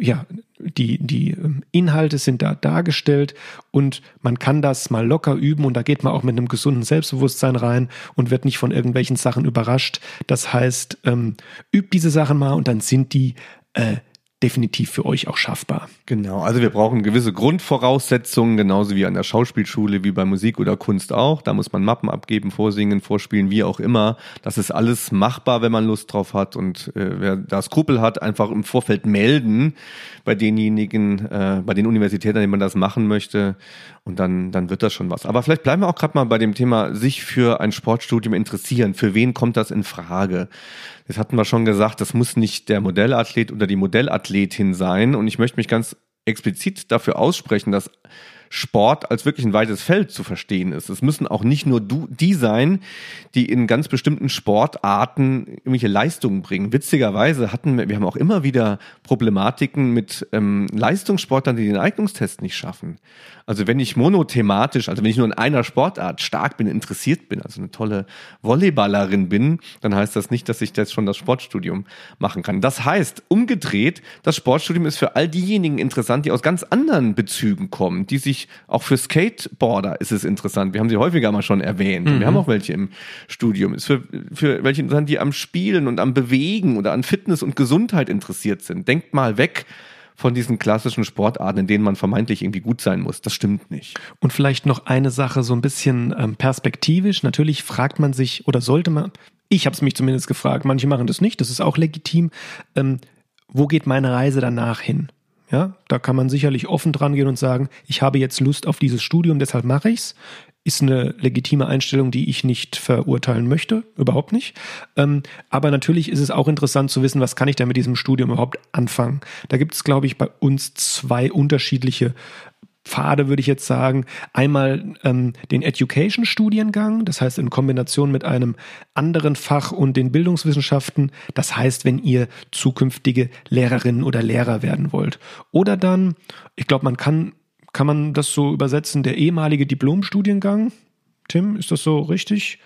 ja, die, die ähm, Inhalte sind da dargestellt und man kann das mal locker üben und da geht man auch mit einem gesunden Selbstbewusstsein rein und wird nicht von irgendwelchen Sachen überrascht. Das heißt, ähm, übt diese Sachen mal und dann sind die äh, definitiv für euch auch schaffbar. Genau, also wir brauchen gewisse Grundvoraussetzungen, genauso wie an der Schauspielschule, wie bei Musik oder Kunst auch. Da muss man Mappen abgeben, vorsingen, vorspielen, wie auch immer. Das ist alles machbar, wenn man Lust drauf hat. Und äh, wer da Skrupel hat, einfach im Vorfeld melden bei denjenigen, äh, bei den Universitäten, an denen man das machen möchte. Und dann, dann wird das schon was. Aber vielleicht bleiben wir auch gerade mal bei dem Thema, sich für ein Sportstudium interessieren. Für wen kommt das in Frage? Das hatten wir schon gesagt, das muss nicht der Modellathlet oder die Modellathletin sein. Und ich möchte mich ganz explizit dafür aussprechen, dass Sport als wirklich ein weites Feld zu verstehen ist. Es müssen auch nicht nur du, die sein, die in ganz bestimmten Sportarten irgendwelche Leistungen bringen. Witzigerweise hatten wir, wir haben auch immer wieder Problematiken mit ähm, Leistungssportlern, die den Eignungstest nicht schaffen. Also wenn ich monothematisch, also wenn ich nur in einer Sportart stark bin, interessiert bin, also eine tolle Volleyballerin bin, dann heißt das nicht, dass ich jetzt schon das Sportstudium machen kann. Das heißt, umgedreht, das Sportstudium ist für all diejenigen interessant, die aus ganz anderen Bezügen kommen, die sich auch für Skateboarder ist es interessant. Wir haben sie häufiger mal schon erwähnt. Mhm. Wir haben auch welche im Studium. Ist für, für welche interessant, die am Spielen und am Bewegen oder an Fitness und Gesundheit interessiert sind. Denkt mal weg von diesen klassischen Sportarten, in denen man vermeintlich irgendwie gut sein muss. Das stimmt nicht. Und vielleicht noch eine Sache so ein bisschen ähm, perspektivisch. Natürlich fragt man sich oder sollte man, ich habe es mich zumindest gefragt, manche machen das nicht, das ist auch legitim. Ähm, wo geht meine Reise danach hin? Ja, da kann man sicherlich offen dran gehen und sagen, ich habe jetzt Lust auf dieses Studium, deshalb mache ich's ist eine legitime Einstellung, die ich nicht verurteilen möchte, überhaupt nicht. Ähm, aber natürlich ist es auch interessant zu wissen, was kann ich da mit diesem Studium überhaupt anfangen. Da gibt es, glaube ich, bei uns zwei unterschiedliche Pfade, würde ich jetzt sagen. Einmal ähm, den Education-Studiengang, das heißt in Kombination mit einem anderen Fach und den Bildungswissenschaften. Das heißt, wenn ihr zukünftige Lehrerinnen oder Lehrer werden wollt. Oder dann, ich glaube, man kann kann man das so übersetzen, der ehemalige Diplomstudiengang? Tim, ist das so richtig?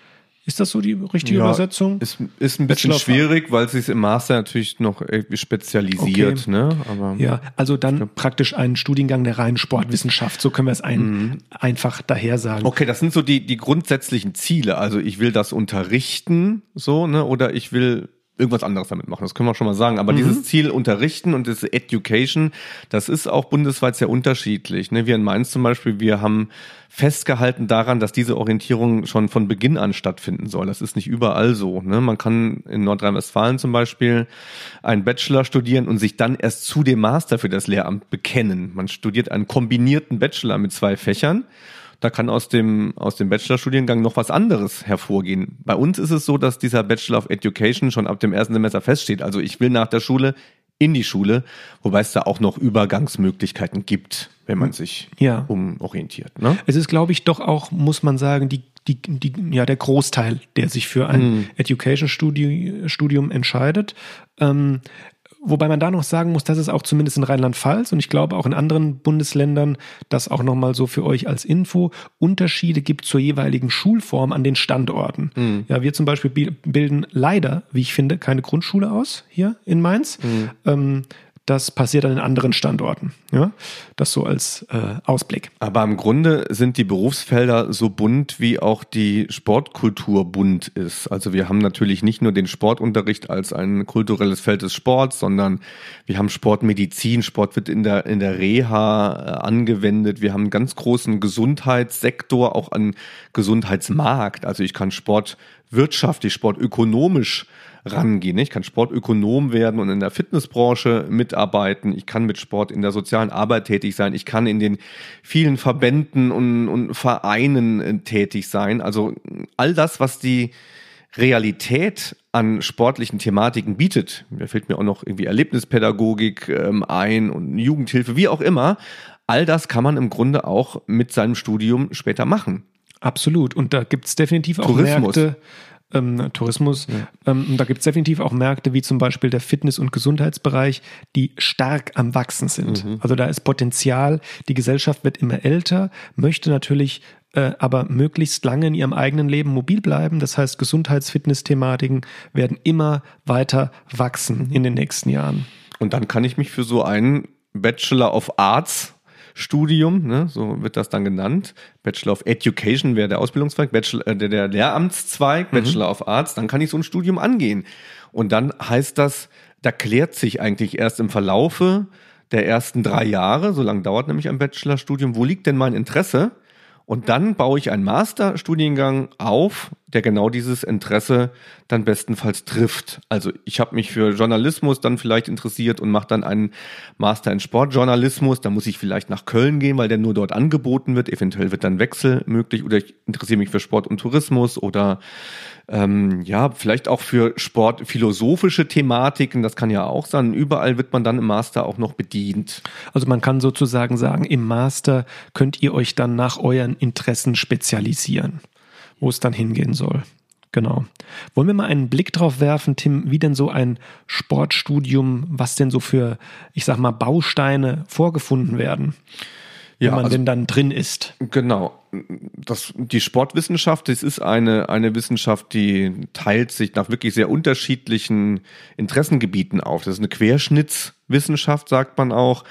Ist das so die richtige ja, Übersetzung? Ist, ist ein bisschen schwierig, weil sie es im Master natürlich noch irgendwie spezialisiert. Okay. Ne? Aber ja, also dann glaub, praktisch ein Studiengang der reinen Sportwissenschaft. So können wir es ein, mhm. einfach daher sagen. Okay, das sind so die, die grundsätzlichen Ziele. Also ich will das unterrichten, so, ne? Oder ich will irgendwas anderes damit machen. Das können wir schon mal sagen. Aber mhm. dieses Ziel unterrichten und das Education, das ist auch bundesweit sehr unterschiedlich. Ne? Wir in Mainz zum Beispiel, wir haben festgehalten daran, dass diese Orientierung schon von Beginn an stattfinden soll. Das ist nicht überall so. Ne? Man kann in Nordrhein-Westfalen zum Beispiel einen Bachelor studieren und sich dann erst zu dem Master für das Lehramt bekennen. Man studiert einen kombinierten Bachelor mit zwei Fächern da kann aus dem, aus dem Bachelorstudiengang noch was anderes hervorgehen. Bei uns ist es so, dass dieser Bachelor of Education schon ab dem ersten Semester feststeht. Also ich will nach der Schule in die Schule, wobei es da auch noch Übergangsmöglichkeiten gibt, wenn man sich ja. umorientiert. Ne? Es ist, glaube ich, doch auch, muss man sagen, die, die, die, ja, der Großteil, der sich für ein hm. Education-Studium entscheidet. Ähm, Wobei man da noch sagen muss, dass es auch zumindest in Rheinland-Pfalz und ich glaube auch in anderen Bundesländern, das auch nochmal so für euch als Info, Unterschiede gibt zur jeweiligen Schulform an den Standorten. Mhm. Ja, wir zum Beispiel bilden leider, wie ich finde, keine Grundschule aus hier in Mainz. Mhm. Ähm, das passiert an den anderen Standorten. Ja? Das so als äh, Ausblick. Aber im Grunde sind die Berufsfelder so bunt, wie auch die Sportkultur bunt ist. Also wir haben natürlich nicht nur den Sportunterricht als ein kulturelles Feld des Sports, sondern wir haben Sportmedizin. Sport wird in der, in der Reha äh, angewendet. Wir haben einen ganz großen Gesundheitssektor, auch an Gesundheitsmarkt. Also ich kann Sport wirtschaftlich, sportökonomisch rangehen. Ich kann Sportökonom werden und in der Fitnessbranche mitarbeiten. Ich kann mit Sport in der sozialen Arbeit tätig sein. Ich kann in den vielen Verbänden und, und Vereinen äh, tätig sein. Also all das, was die Realität an sportlichen Thematiken bietet. Da fällt mir auch noch irgendwie Erlebnispädagogik ähm, ein und Jugendhilfe, wie auch immer. All das kann man im Grunde auch mit seinem Studium später machen. Absolut. Und da gibt es definitiv auch Tourismus. Märkte, ähm, Tourismus. Ja. Ähm, da gibt es definitiv auch Märkte wie zum Beispiel der Fitness- und Gesundheitsbereich, die stark am Wachsen sind. Mhm. Also da ist Potenzial, die Gesellschaft wird immer älter, möchte natürlich äh, aber möglichst lange in ihrem eigenen Leben mobil bleiben. Das heißt, Gesundheits-Fitness-Thematiken werden immer weiter wachsen in den nächsten Jahren. Und dann kann ich mich für so einen Bachelor of Arts Studium, ne, so wird das dann genannt. Bachelor of Education wäre der Ausbildungszweig, Bachelor, äh, der, der Lehramtszweig, mhm. Bachelor of Arts, dann kann ich so ein Studium angehen. Und dann heißt das, da klärt sich eigentlich erst im Verlaufe der ersten drei Jahre, so lange dauert nämlich ein Bachelorstudium, wo liegt denn mein Interesse? Und dann baue ich einen Masterstudiengang auf, der genau dieses Interesse dann bestenfalls trifft. Also ich habe mich für Journalismus dann vielleicht interessiert und mache dann einen Master in Sportjournalismus. Da muss ich vielleicht nach Köln gehen, weil der nur dort angeboten wird. Eventuell wird dann Wechsel möglich oder ich interessiere mich für Sport und Tourismus oder ähm, ja, vielleicht auch für sportphilosophische Thematiken, das kann ja auch sein. Überall wird man dann im Master auch noch bedient. Also man kann sozusagen sagen, im Master könnt ihr euch dann nach euren Interessen spezialisieren, wo es dann hingehen soll. Genau. Wollen wir mal einen Blick drauf werfen, Tim, wie denn so ein Sportstudium, was denn so für, ich sag mal, Bausteine vorgefunden werden? ja, wenn man also, denn dann drin ist. Genau. Das, die Sportwissenschaft, das ist eine, eine Wissenschaft, die teilt sich nach wirklich sehr unterschiedlichen Interessengebieten auf. Das ist eine Querschnittswissenschaft, sagt man auch.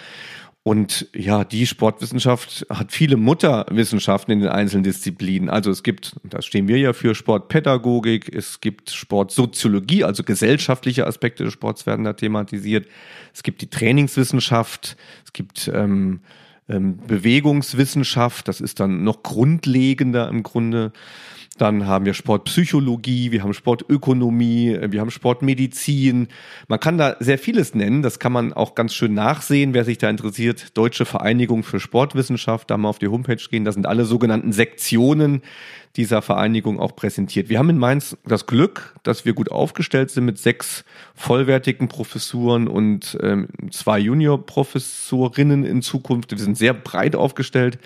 Und ja, die Sportwissenschaft hat viele Mutterwissenschaften in den einzelnen Disziplinen. Also es gibt, da stehen wir ja für Sportpädagogik, es gibt Sportsoziologie, also gesellschaftliche Aspekte des Sports werden da thematisiert. Es gibt die Trainingswissenschaft, es gibt ähm, ähm, Bewegungswissenschaft, das ist dann noch grundlegender im Grunde. Dann haben wir Sportpsychologie, wir haben Sportökonomie, äh, wir haben Sportmedizin. Man kann da sehr vieles nennen. Das kann man auch ganz schön nachsehen, wer sich da interessiert. Deutsche Vereinigung für Sportwissenschaft, da mal auf die Homepage gehen. Da sind alle sogenannten Sektionen dieser Vereinigung auch präsentiert. Wir haben in Mainz das Glück, dass wir gut aufgestellt sind mit sechs vollwertigen Professuren und ähm, zwei Juniorprofessorinnen in Zukunft. Wir sind sehr breit aufgestellt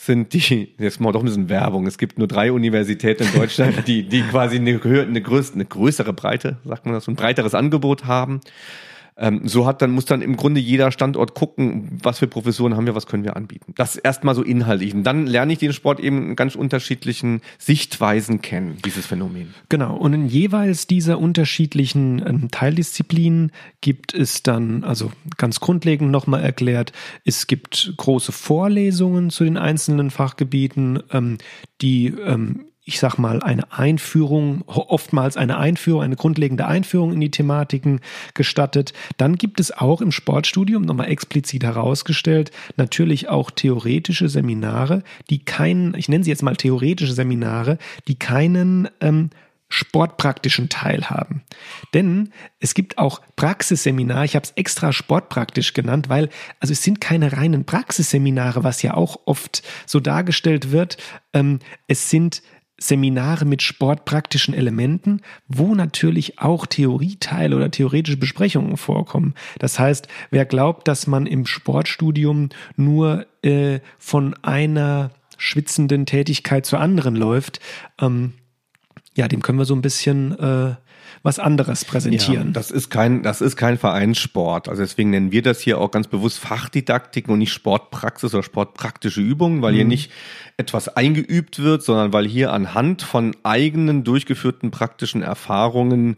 sind die, jetzt mal doch ein bisschen Werbung. Es gibt nur drei Universitäten in Deutschland, die, die quasi eine, eine, größere, eine größere Breite, sagt man das, ein breiteres Angebot haben. Ähm, so hat dann, muss dann im Grunde jeder Standort gucken, was für Professoren haben wir, was können wir anbieten. Das erstmal so inhaltlich. Und dann lerne ich den Sport eben in ganz unterschiedlichen Sichtweisen kennen, dieses Phänomen. Genau. Und in jeweils dieser unterschiedlichen ähm, Teildisziplinen gibt es dann, also ganz grundlegend nochmal erklärt, es gibt große Vorlesungen zu den einzelnen Fachgebieten, ähm, die ähm, ich sag mal, eine Einführung, oftmals eine Einführung, eine grundlegende Einführung in die Thematiken gestattet. Dann gibt es auch im Sportstudium nochmal explizit herausgestellt, natürlich auch theoretische Seminare, die keinen, ich nenne sie jetzt mal theoretische Seminare, die keinen ähm, sportpraktischen Teil haben. Denn es gibt auch Praxisseminare, ich habe es extra sportpraktisch genannt, weil also es sind keine reinen Praxisseminare, was ja auch oft so dargestellt wird. Ähm, es sind Seminare mit sportpraktischen Elementen, wo natürlich auch Theorieteile oder theoretische Besprechungen vorkommen. Das heißt, wer glaubt, dass man im Sportstudium nur äh, von einer schwitzenden Tätigkeit zur anderen läuft, ähm, ja, dem können wir so ein bisschen äh, was anderes präsentieren. Ja, das ist kein, das ist kein Vereinssport. Also deswegen nennen wir das hier auch ganz bewusst Fachdidaktik und nicht Sportpraxis oder sportpraktische Übungen, weil mhm. hier nicht etwas eingeübt wird, sondern weil hier anhand von eigenen durchgeführten praktischen Erfahrungen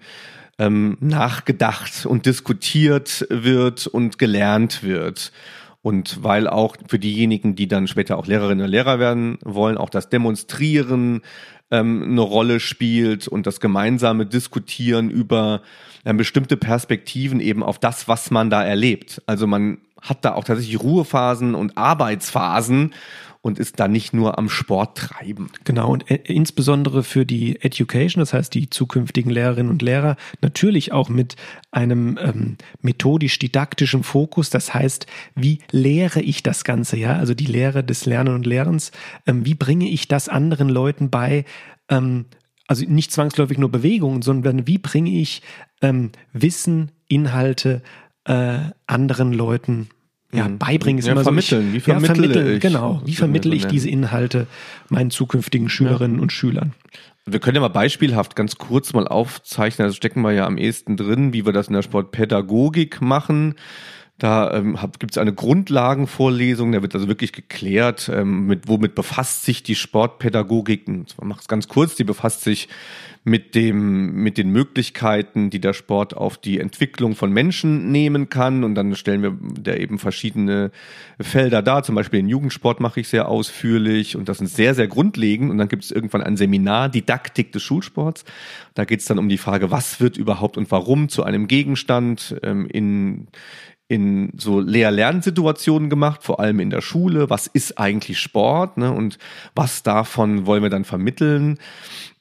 ähm, nachgedacht und diskutiert wird und gelernt wird. Und weil auch für diejenigen, die dann später auch Lehrerinnen und Lehrer werden wollen, auch das Demonstrieren ähm, eine Rolle spielt und das gemeinsame Diskutieren über äh, bestimmte Perspektiven eben auf das, was man da erlebt. Also man hat da auch tatsächlich Ruhephasen und Arbeitsphasen und ist da nicht nur am Sport treiben. Genau, und äh, insbesondere für die Education, das heißt die zukünftigen Lehrerinnen und Lehrer, natürlich auch mit einem ähm, methodisch-didaktischen Fokus. Das heißt, wie lehre ich das Ganze, ja? Also die Lehre des Lernen und Lehrens. Ähm, wie bringe ich das anderen Leuten bei? Ähm, also nicht zwangsläufig nur Bewegungen, sondern wie bringe ich ähm, Wissen, Inhalte äh, anderen Leuten ja, mhm. beibringen ist ja, immer vermitteln. so. Ich, wie vermittle ja, vermitteln, ich? Genau. Wie vermittle ich diese Inhalte meinen zukünftigen Schülerinnen ja. und Schülern? Wir können ja mal beispielhaft ganz kurz mal aufzeichnen, also stecken wir ja am ehesten drin, wie wir das in der Sportpädagogik machen. Da ähm, gibt es eine Grundlagenvorlesung, da wird also wirklich geklärt, ähm, mit womit befasst sich die Sportpädagogik. Ich mache es ganz kurz, die befasst sich mit dem, mit den Möglichkeiten, die der Sport auf die Entwicklung von Menschen nehmen kann. Und dann stellen wir da eben verschiedene Felder dar. Zum Beispiel den Jugendsport mache ich sehr ausführlich und das ist sehr, sehr grundlegend. Und dann gibt es irgendwann ein Seminar, Didaktik des Schulsports. Da geht es dann um die Frage, was wird überhaupt und warum zu einem Gegenstand ähm, in in so Lehr-Lernsituationen gemacht, vor allem in der Schule. Was ist eigentlich Sport ne? und was davon wollen wir dann vermitteln?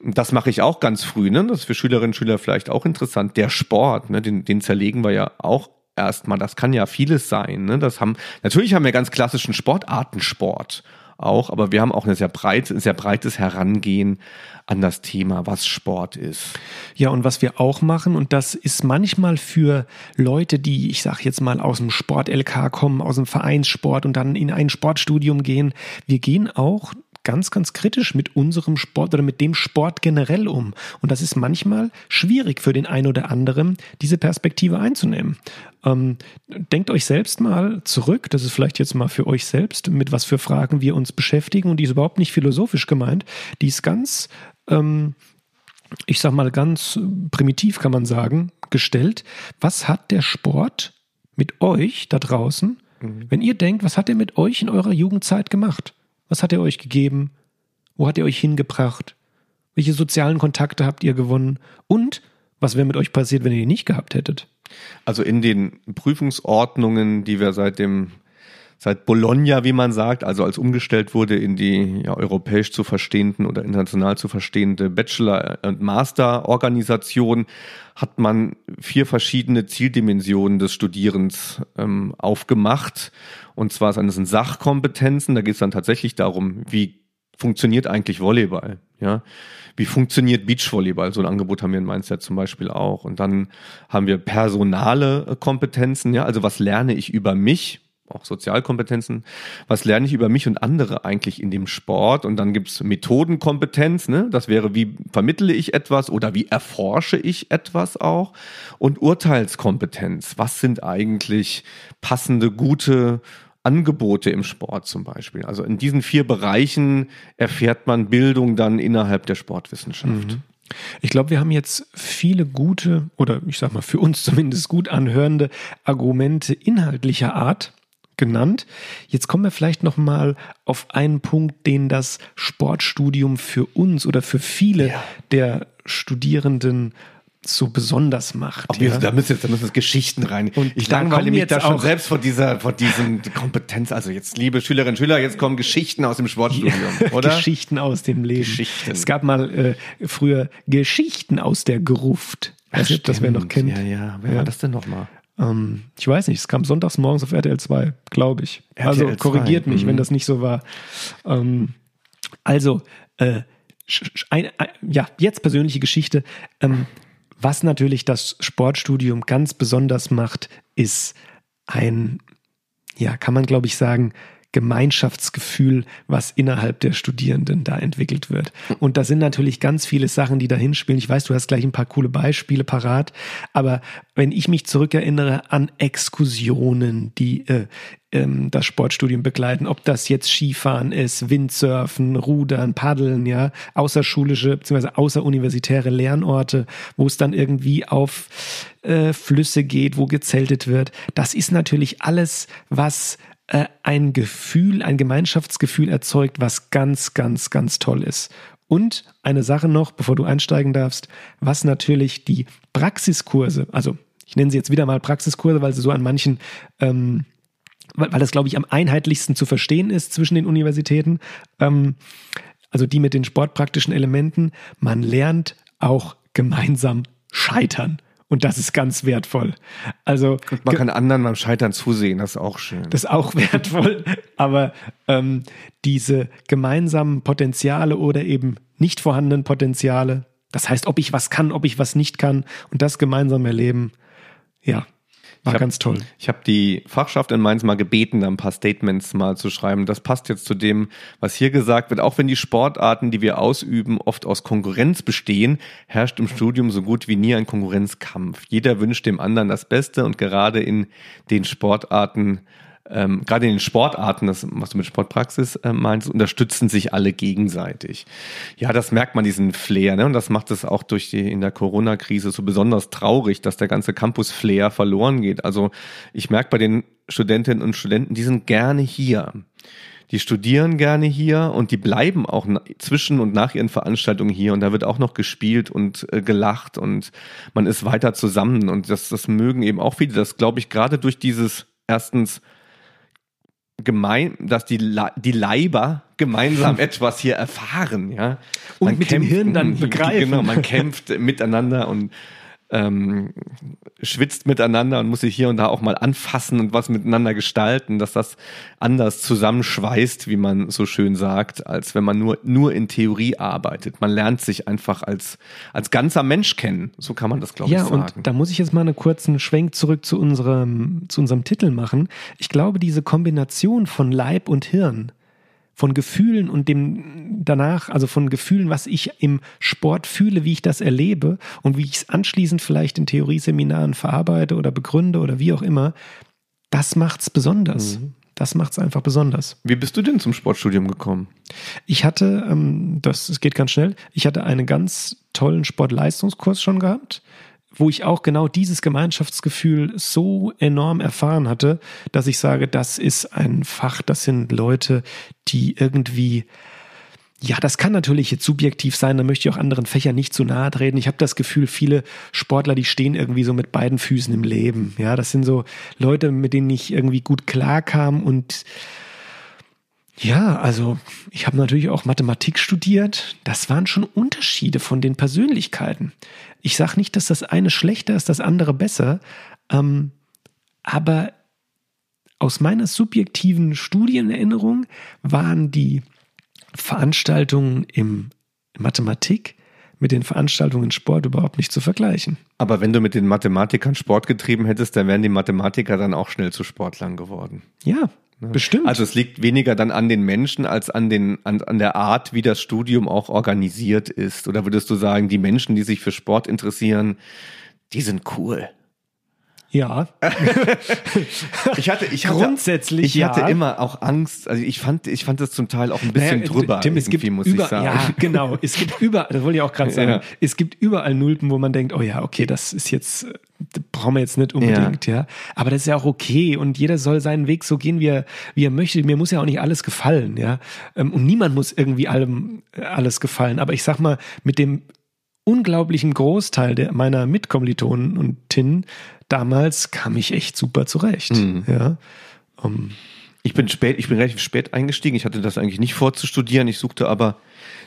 Das mache ich auch ganz früh. Ne? Das ist für Schülerinnen und Schüler vielleicht auch interessant. Der Sport, ne? den, den zerlegen wir ja auch erstmal. Das kann ja vieles sein. Ne? Das haben natürlich haben wir ganz klassischen Sportartensport auch, aber wir haben auch ein sehr breit, sehr breites Herangehen an das Thema, was Sport ist. Ja, und was wir auch machen, und das ist manchmal für Leute, die, ich sage jetzt mal, aus dem Sport-LK kommen, aus dem Vereinssport und dann in ein Sportstudium gehen, wir gehen auch ganz, ganz kritisch mit unserem Sport oder mit dem Sport generell um. Und das ist manchmal schwierig für den einen oder anderen, diese Perspektive einzunehmen. Ähm, denkt euch selbst mal zurück, das ist vielleicht jetzt mal für euch selbst, mit was für Fragen wir uns beschäftigen. Und die ist überhaupt nicht philosophisch gemeint. Die ist ganz, ähm, ich sag mal ganz primitiv kann man sagen, gestellt. Was hat der Sport mit euch da draußen, mhm. wenn ihr denkt, was hat er mit euch in eurer Jugendzeit gemacht? Was hat er euch gegeben? Wo hat er euch hingebracht? Welche sozialen Kontakte habt ihr gewonnen? Und was wäre mit euch passiert, wenn ihr ihn nicht gehabt hättet? Also in den Prüfungsordnungen, die wir seit dem seit Bologna, wie man sagt, also als umgestellt wurde in die ja, europäisch zu verstehenden oder international zu verstehende Bachelor- und Master-Organisation, hat man vier verschiedene Zieldimensionen des Studierens ähm, aufgemacht. Und zwar sind es Sachkompetenzen, da geht es dann tatsächlich darum, wie funktioniert eigentlich Volleyball, ja? Wie funktioniert Beachvolleyball? So ein Angebot haben wir in Mainz ja zum Beispiel auch. Und dann haben wir personale Kompetenzen, ja, also was lerne ich über mich? auch Sozialkompetenzen. Was lerne ich über mich und andere eigentlich in dem Sport? Und dann gibt's Methodenkompetenz, ne? Das wäre, wie vermittle ich etwas oder wie erforsche ich etwas auch? Und Urteilskompetenz. Was sind eigentlich passende, gute Angebote im Sport zum Beispiel? Also in diesen vier Bereichen erfährt man Bildung dann innerhalb der Sportwissenschaft. Mhm. Ich glaube, wir haben jetzt viele gute oder ich sag mal für uns zumindest gut anhörende Argumente inhaltlicher Art genannt. Jetzt kommen wir vielleicht noch mal auf einen Punkt, den das Sportstudium für uns oder für viele ja. der Studierenden so besonders macht. Auch ja. Da müssen jetzt, da müssen jetzt Geschichten rein. Und ich langweile mich da schon selbst vor dieser, vor diesen Kompetenz. Also jetzt, liebe Schülerinnen und Schüler, jetzt kommen Geschichten aus dem Sportstudium, oder? Geschichten aus dem Leben. Geschichten. Es gab mal äh, früher Geschichten aus der Gruft. Nicht, das wer noch kennt. Ja, ja. Wer ja. war das denn nochmal? Ähm, ich weiß nicht, es kam sonntags morgens auf RTL 2, glaube ich. RTL also korrigiert 2. mich, mhm. wenn das nicht so war. Ähm, also, äh, ein, ein, ja, jetzt persönliche Geschichte. Ähm, was natürlich das Sportstudium ganz besonders macht, ist ein, ja, kann man glaube ich sagen, Gemeinschaftsgefühl, was innerhalb der Studierenden da entwickelt wird. Und da sind natürlich ganz viele Sachen, die da hinspielen. Ich weiß, du hast gleich ein paar coole Beispiele parat, aber wenn ich mich zurückerinnere an Exkursionen, die äh, ähm, das Sportstudium begleiten, ob das jetzt Skifahren ist, Windsurfen, Rudern, Paddeln, ja, außerschulische bzw. außeruniversitäre Lernorte, wo es dann irgendwie auf äh, Flüsse geht, wo gezeltet wird. Das ist natürlich alles, was äh, ein Gefühl, ein Gemeinschaftsgefühl erzeugt, was ganz, ganz, ganz toll ist. Und eine Sache noch, bevor du einsteigen darfst, was natürlich die Praxiskurse, also ich nenne sie jetzt wieder mal Praxiskurse, weil sie so an manchen, ähm, weil, weil das glaube ich am einheitlichsten zu verstehen ist zwischen den Universitäten, ähm, also die mit den sportpraktischen Elementen, man lernt auch gemeinsam scheitern. Und das ist ganz wertvoll. Also und man kann anderen beim Scheitern zusehen, das ist auch schön. Das ist auch wertvoll. Aber ähm, diese gemeinsamen Potenziale oder eben nicht vorhandenen Potenziale, das heißt, ob ich was kann, ob ich was nicht kann und das gemeinsam erleben, ja, War Ich hab- ganz toll. Ich habe die Fachschaft in Mainz mal gebeten, da ein paar Statements mal zu schreiben. Das passt jetzt zu dem, was hier gesagt wird. Auch wenn die Sportarten, die wir ausüben, oft aus Konkurrenz bestehen, herrscht im Studium so gut wie nie ein Konkurrenzkampf. Jeder wünscht dem anderen das Beste und gerade in den Sportarten ähm, gerade in den Sportarten, das, was du mit Sportpraxis äh, meinst, unterstützen sich alle gegenseitig. Ja, das merkt man, diesen Flair, ne? Und das macht es auch durch die, in der Corona-Krise so besonders traurig, dass der ganze Campus-Flair verloren geht. Also ich merke bei den Studentinnen und Studenten, die sind gerne hier. Die studieren gerne hier und die bleiben auch zwischen und nach ihren Veranstaltungen hier und da wird auch noch gespielt und äh, gelacht und man ist weiter zusammen und das, das mögen eben auch viele. Das glaube ich gerade durch dieses erstens gemein, dass die, Le- die Leiber gemeinsam etwas hier erfahren, ja. Und mit dem Hirn dann begreifen. Genau, man kämpft miteinander und ähm, schwitzt miteinander und muss sich hier und da auch mal anfassen und was miteinander gestalten, dass das anders zusammenschweißt, wie man so schön sagt, als wenn man nur, nur in Theorie arbeitet. Man lernt sich einfach als, als ganzer Mensch kennen. So kann man das, glaube Ja, ich, sagen. und da muss ich jetzt mal einen kurzen Schwenk zurück zu unserem, zu unserem Titel machen. Ich glaube, diese Kombination von Leib und Hirn, von Gefühlen und dem danach, also von Gefühlen, was ich im Sport fühle, wie ich das erlebe und wie ich es anschließend vielleicht in Theorieseminaren verarbeite oder begründe oder wie auch immer, das macht's besonders. Das macht's einfach besonders. Wie bist du denn zum Sportstudium gekommen? Ich hatte, ähm, das es geht ganz schnell, ich hatte einen ganz tollen Sportleistungskurs schon gehabt, wo ich auch genau dieses Gemeinschaftsgefühl so enorm erfahren hatte, dass ich sage, das ist ein Fach, das sind Leute, die irgendwie ja, das kann natürlich jetzt subjektiv sein, da möchte ich auch anderen Fächern nicht zu nahe treten. Ich habe das Gefühl, viele Sportler, die stehen irgendwie so mit beiden Füßen im Leben. Ja, das sind so Leute, mit denen ich irgendwie gut klarkam und ja, also ich habe natürlich auch Mathematik studiert. Das waren schon Unterschiede von den Persönlichkeiten. Ich sage nicht, dass das eine schlechter ist, das andere besser, ähm, aber aus meiner subjektiven Studienerinnerung waren die Veranstaltungen im Mathematik mit den Veranstaltungen in Sport überhaupt nicht zu vergleichen. Aber wenn du mit den Mathematikern Sport getrieben hättest, dann wären die Mathematiker dann auch schnell zu Sportlern geworden. Ja, bestimmt. Also es liegt weniger dann an den Menschen als an, den, an, an der Art, wie das Studium auch organisiert ist. Oder würdest du sagen, die Menschen, die sich für Sport interessieren, die sind cool? Ja, Ich hatte, ich hatte, Grundsätzlich ich ja. hatte immer auch Angst. Also ich fand, ich fand das zum Teil auch ein bisschen Naja, drüber. Tim, es gibt muss über, ich sagen. Ja, genau. Es gibt überall, das wollte ich auch gerade sagen, Ja. es gibt überall Nulpen, wo man denkt, oh ja, okay, das ist jetzt, das brauchen wir jetzt nicht unbedingt, ja. Aber das ist ja auch okay und jeder soll seinen Weg so gehen, wie er, wie er möchte. Mir muss ja auch nicht alles gefallen, ja. Ähm, Und niemand muss irgendwie allem äh, alles gefallen. Aber ich sag mal, mit dem unglaublichen Großteil der, meiner Mitkommilitonen und Tinnen damals kam ich echt super zurecht, Mhm. ja. Um, Ich bin spät, ich bin relativ spät eingestiegen. Ich hatte das eigentlich nicht vor zu studieren. Ich suchte aber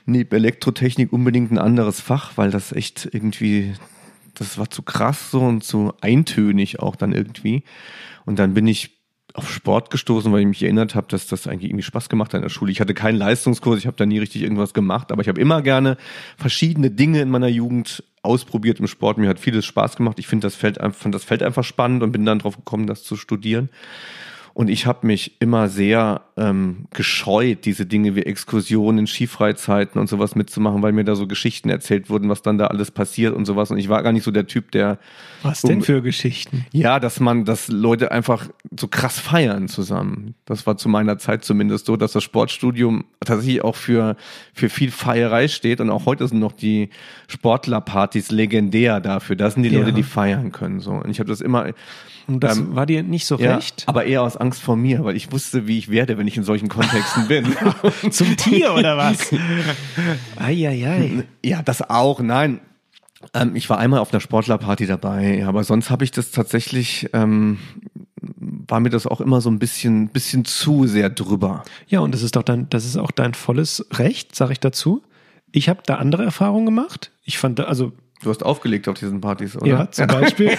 neben Elektrotechnik unbedingt ein anderes Fach, weil das echt irgendwie, das war zu krass so und zu eintönig auch dann irgendwie. Und dann bin ich auf Sport gestoßen, weil ich mich erinnert habe, dass das eigentlich irgendwie Spaß gemacht hat in der Schule. Ich hatte keinen Leistungskurs, ich habe da nie richtig irgendwas gemacht, aber ich habe immer gerne verschiedene Dinge in meiner Jugend ausprobiert im Sport. Mir hat vieles Spaß gemacht. Ich finde das Feld, fand das Feld einfach spannend und bin dann drauf gekommen, das zu studieren. Und ich habe mich immer sehr ähm, gescheut, diese Dinge wie Exkursionen, Skifreizeiten und sowas mitzumachen, weil mir da so Geschichten erzählt wurden, was dann da alles passiert und sowas. Und ich war gar nicht so der Typ, der was denn für Geschichten? ja, dass man, dass Leute einfach so krass feiern zusammen. Das war zu meiner Zeit zumindest so, dass das Sportstudium tatsächlich auch für, für viel Feierei steht. Und auch heute sind noch die Sportlerpartys legendär dafür. Das sind die Ja. Leute, die feiern können. So. Und ich habe das immer, Und das Ähm, war dir nicht so ja, recht? aber eher aus Angst vor mir, weil ich wusste, wie ich werde, wenn ich in solchen Kontexten bin. Zum Tier oder was? Eieiei. Ja, das auch, nein. Ähm, ich war einmal auf einer Sportlerparty dabei, aber sonst habe ich das tatsächlich, ähm, war mir das auch immer so ein bisschen, bisschen zu sehr drüber. Ja, und das ist doch dein, das ist auch dein volles Recht, sage ich dazu. Ich habe da andere Erfahrungen gemacht. Ich fand, da- also Du hast aufgelegt auf diesen Partys, oder? Ja, zum Beispiel.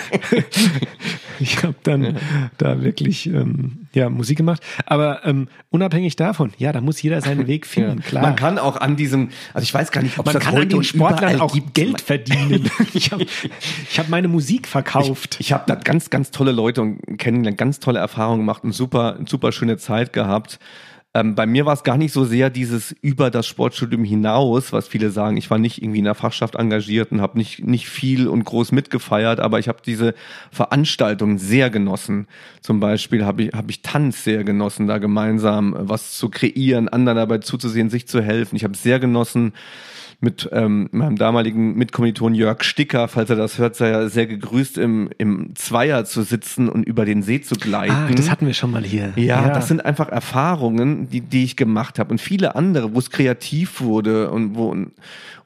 ich habe dann ja. da wirklich ähm, ja, Musik gemacht. Aber ähm, unabhängig davon, ja, da muss jeder seinen Weg finden, ja. klar. Man kann auch an diesem, also ich weiß gar nicht, ob Man das kann heute an den Sportlern auch gibt. Geld verdienen. ich habe ich hab meine Musik verkauft. Ich, ich habe da ganz, ganz tolle Leute und kennengelernt, ganz tolle Erfahrungen gemacht und super, super schöne Zeit gehabt. Ähm, bei mir war es gar nicht so sehr dieses über das Sportstudium hinaus, was viele sagen. Ich war nicht irgendwie in der Fachschaft engagiert und habe nicht, nicht viel und groß mitgefeiert, aber ich habe diese Veranstaltungen sehr genossen. Zum Beispiel habe ich, hab ich Tanz sehr genossen, da gemeinsam was zu kreieren, anderen dabei zuzusehen, sich zu helfen. Ich habe sehr genossen, mit ähm, meinem damaligen Mitkommiliton Jörg Sticker, falls er das hört, sei er sehr gegrüßt, im, im Zweier zu sitzen und über den See zu gleiten. Ah, das hatten wir schon mal hier. Ja, ja. das sind einfach Erfahrungen, die, die ich gemacht habe und viele andere, wo es kreativ wurde und wo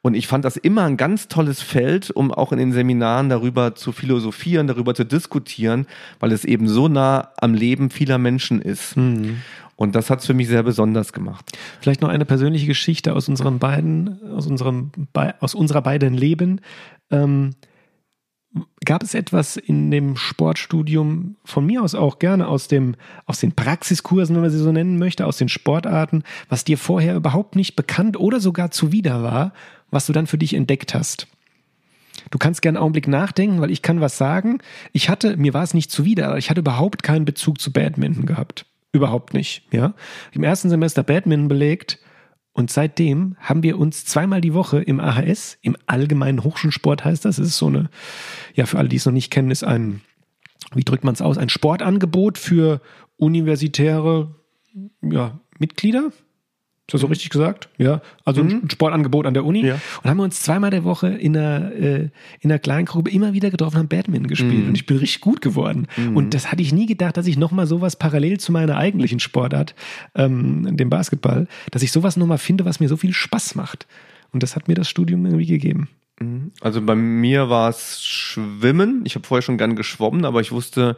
und ich fand das immer ein ganz tolles Feld, um auch in den Seminaren darüber zu philosophieren, darüber zu diskutieren, weil es eben so nah am Leben vieler Menschen ist. Mhm. Und das hat es für mich sehr besonders gemacht. Vielleicht noch eine persönliche Geschichte aus unseren beiden, aus unserem, aus unserer beiden Leben. Ähm, gab es etwas in dem Sportstudium, von mir aus auch gerne aus dem, aus den Praxiskursen, wenn man sie so nennen möchte, aus den Sportarten, was dir vorher überhaupt nicht bekannt oder sogar zuwider war, was du dann für dich entdeckt hast? Du kannst gerne einen Augenblick nachdenken, weil ich kann was sagen. Ich hatte, mir war es nicht zuwider, aber ich hatte überhaupt keinen Bezug zu Badminton gehabt. Überhaupt nicht. Ja, im ersten Semester Badminton belegt und seitdem haben wir uns zweimal die Woche im AHS, im allgemeinen Hochschulsport heißt das. Ist so eine, ja, für alle, die es noch nicht kennen, ist ein, wie drückt man es aus, ein Sportangebot für universitäre ja, Mitglieder, ist das so richtig gesagt? Ja. Also mhm. ein Sportangebot an der Uni. Ja. Und haben wir uns zweimal der Woche in einer, äh, in einer kleinen Gruppe immer wieder getroffen, haben Badminton gespielt. Mhm. Und ich bin richtig gut geworden. Mhm. Und das hatte ich nie gedacht, dass ich nochmal sowas parallel zu meiner eigentlichen Sportart, ähm, dem Basketball, dass ich sowas nochmal finde, was mir so viel Spaß macht. Und das hat mir das Studium irgendwie gegeben. Mhm. Also bei mir war es Schwimmen. Ich habe vorher schon gern geschwommen, aber ich wusste,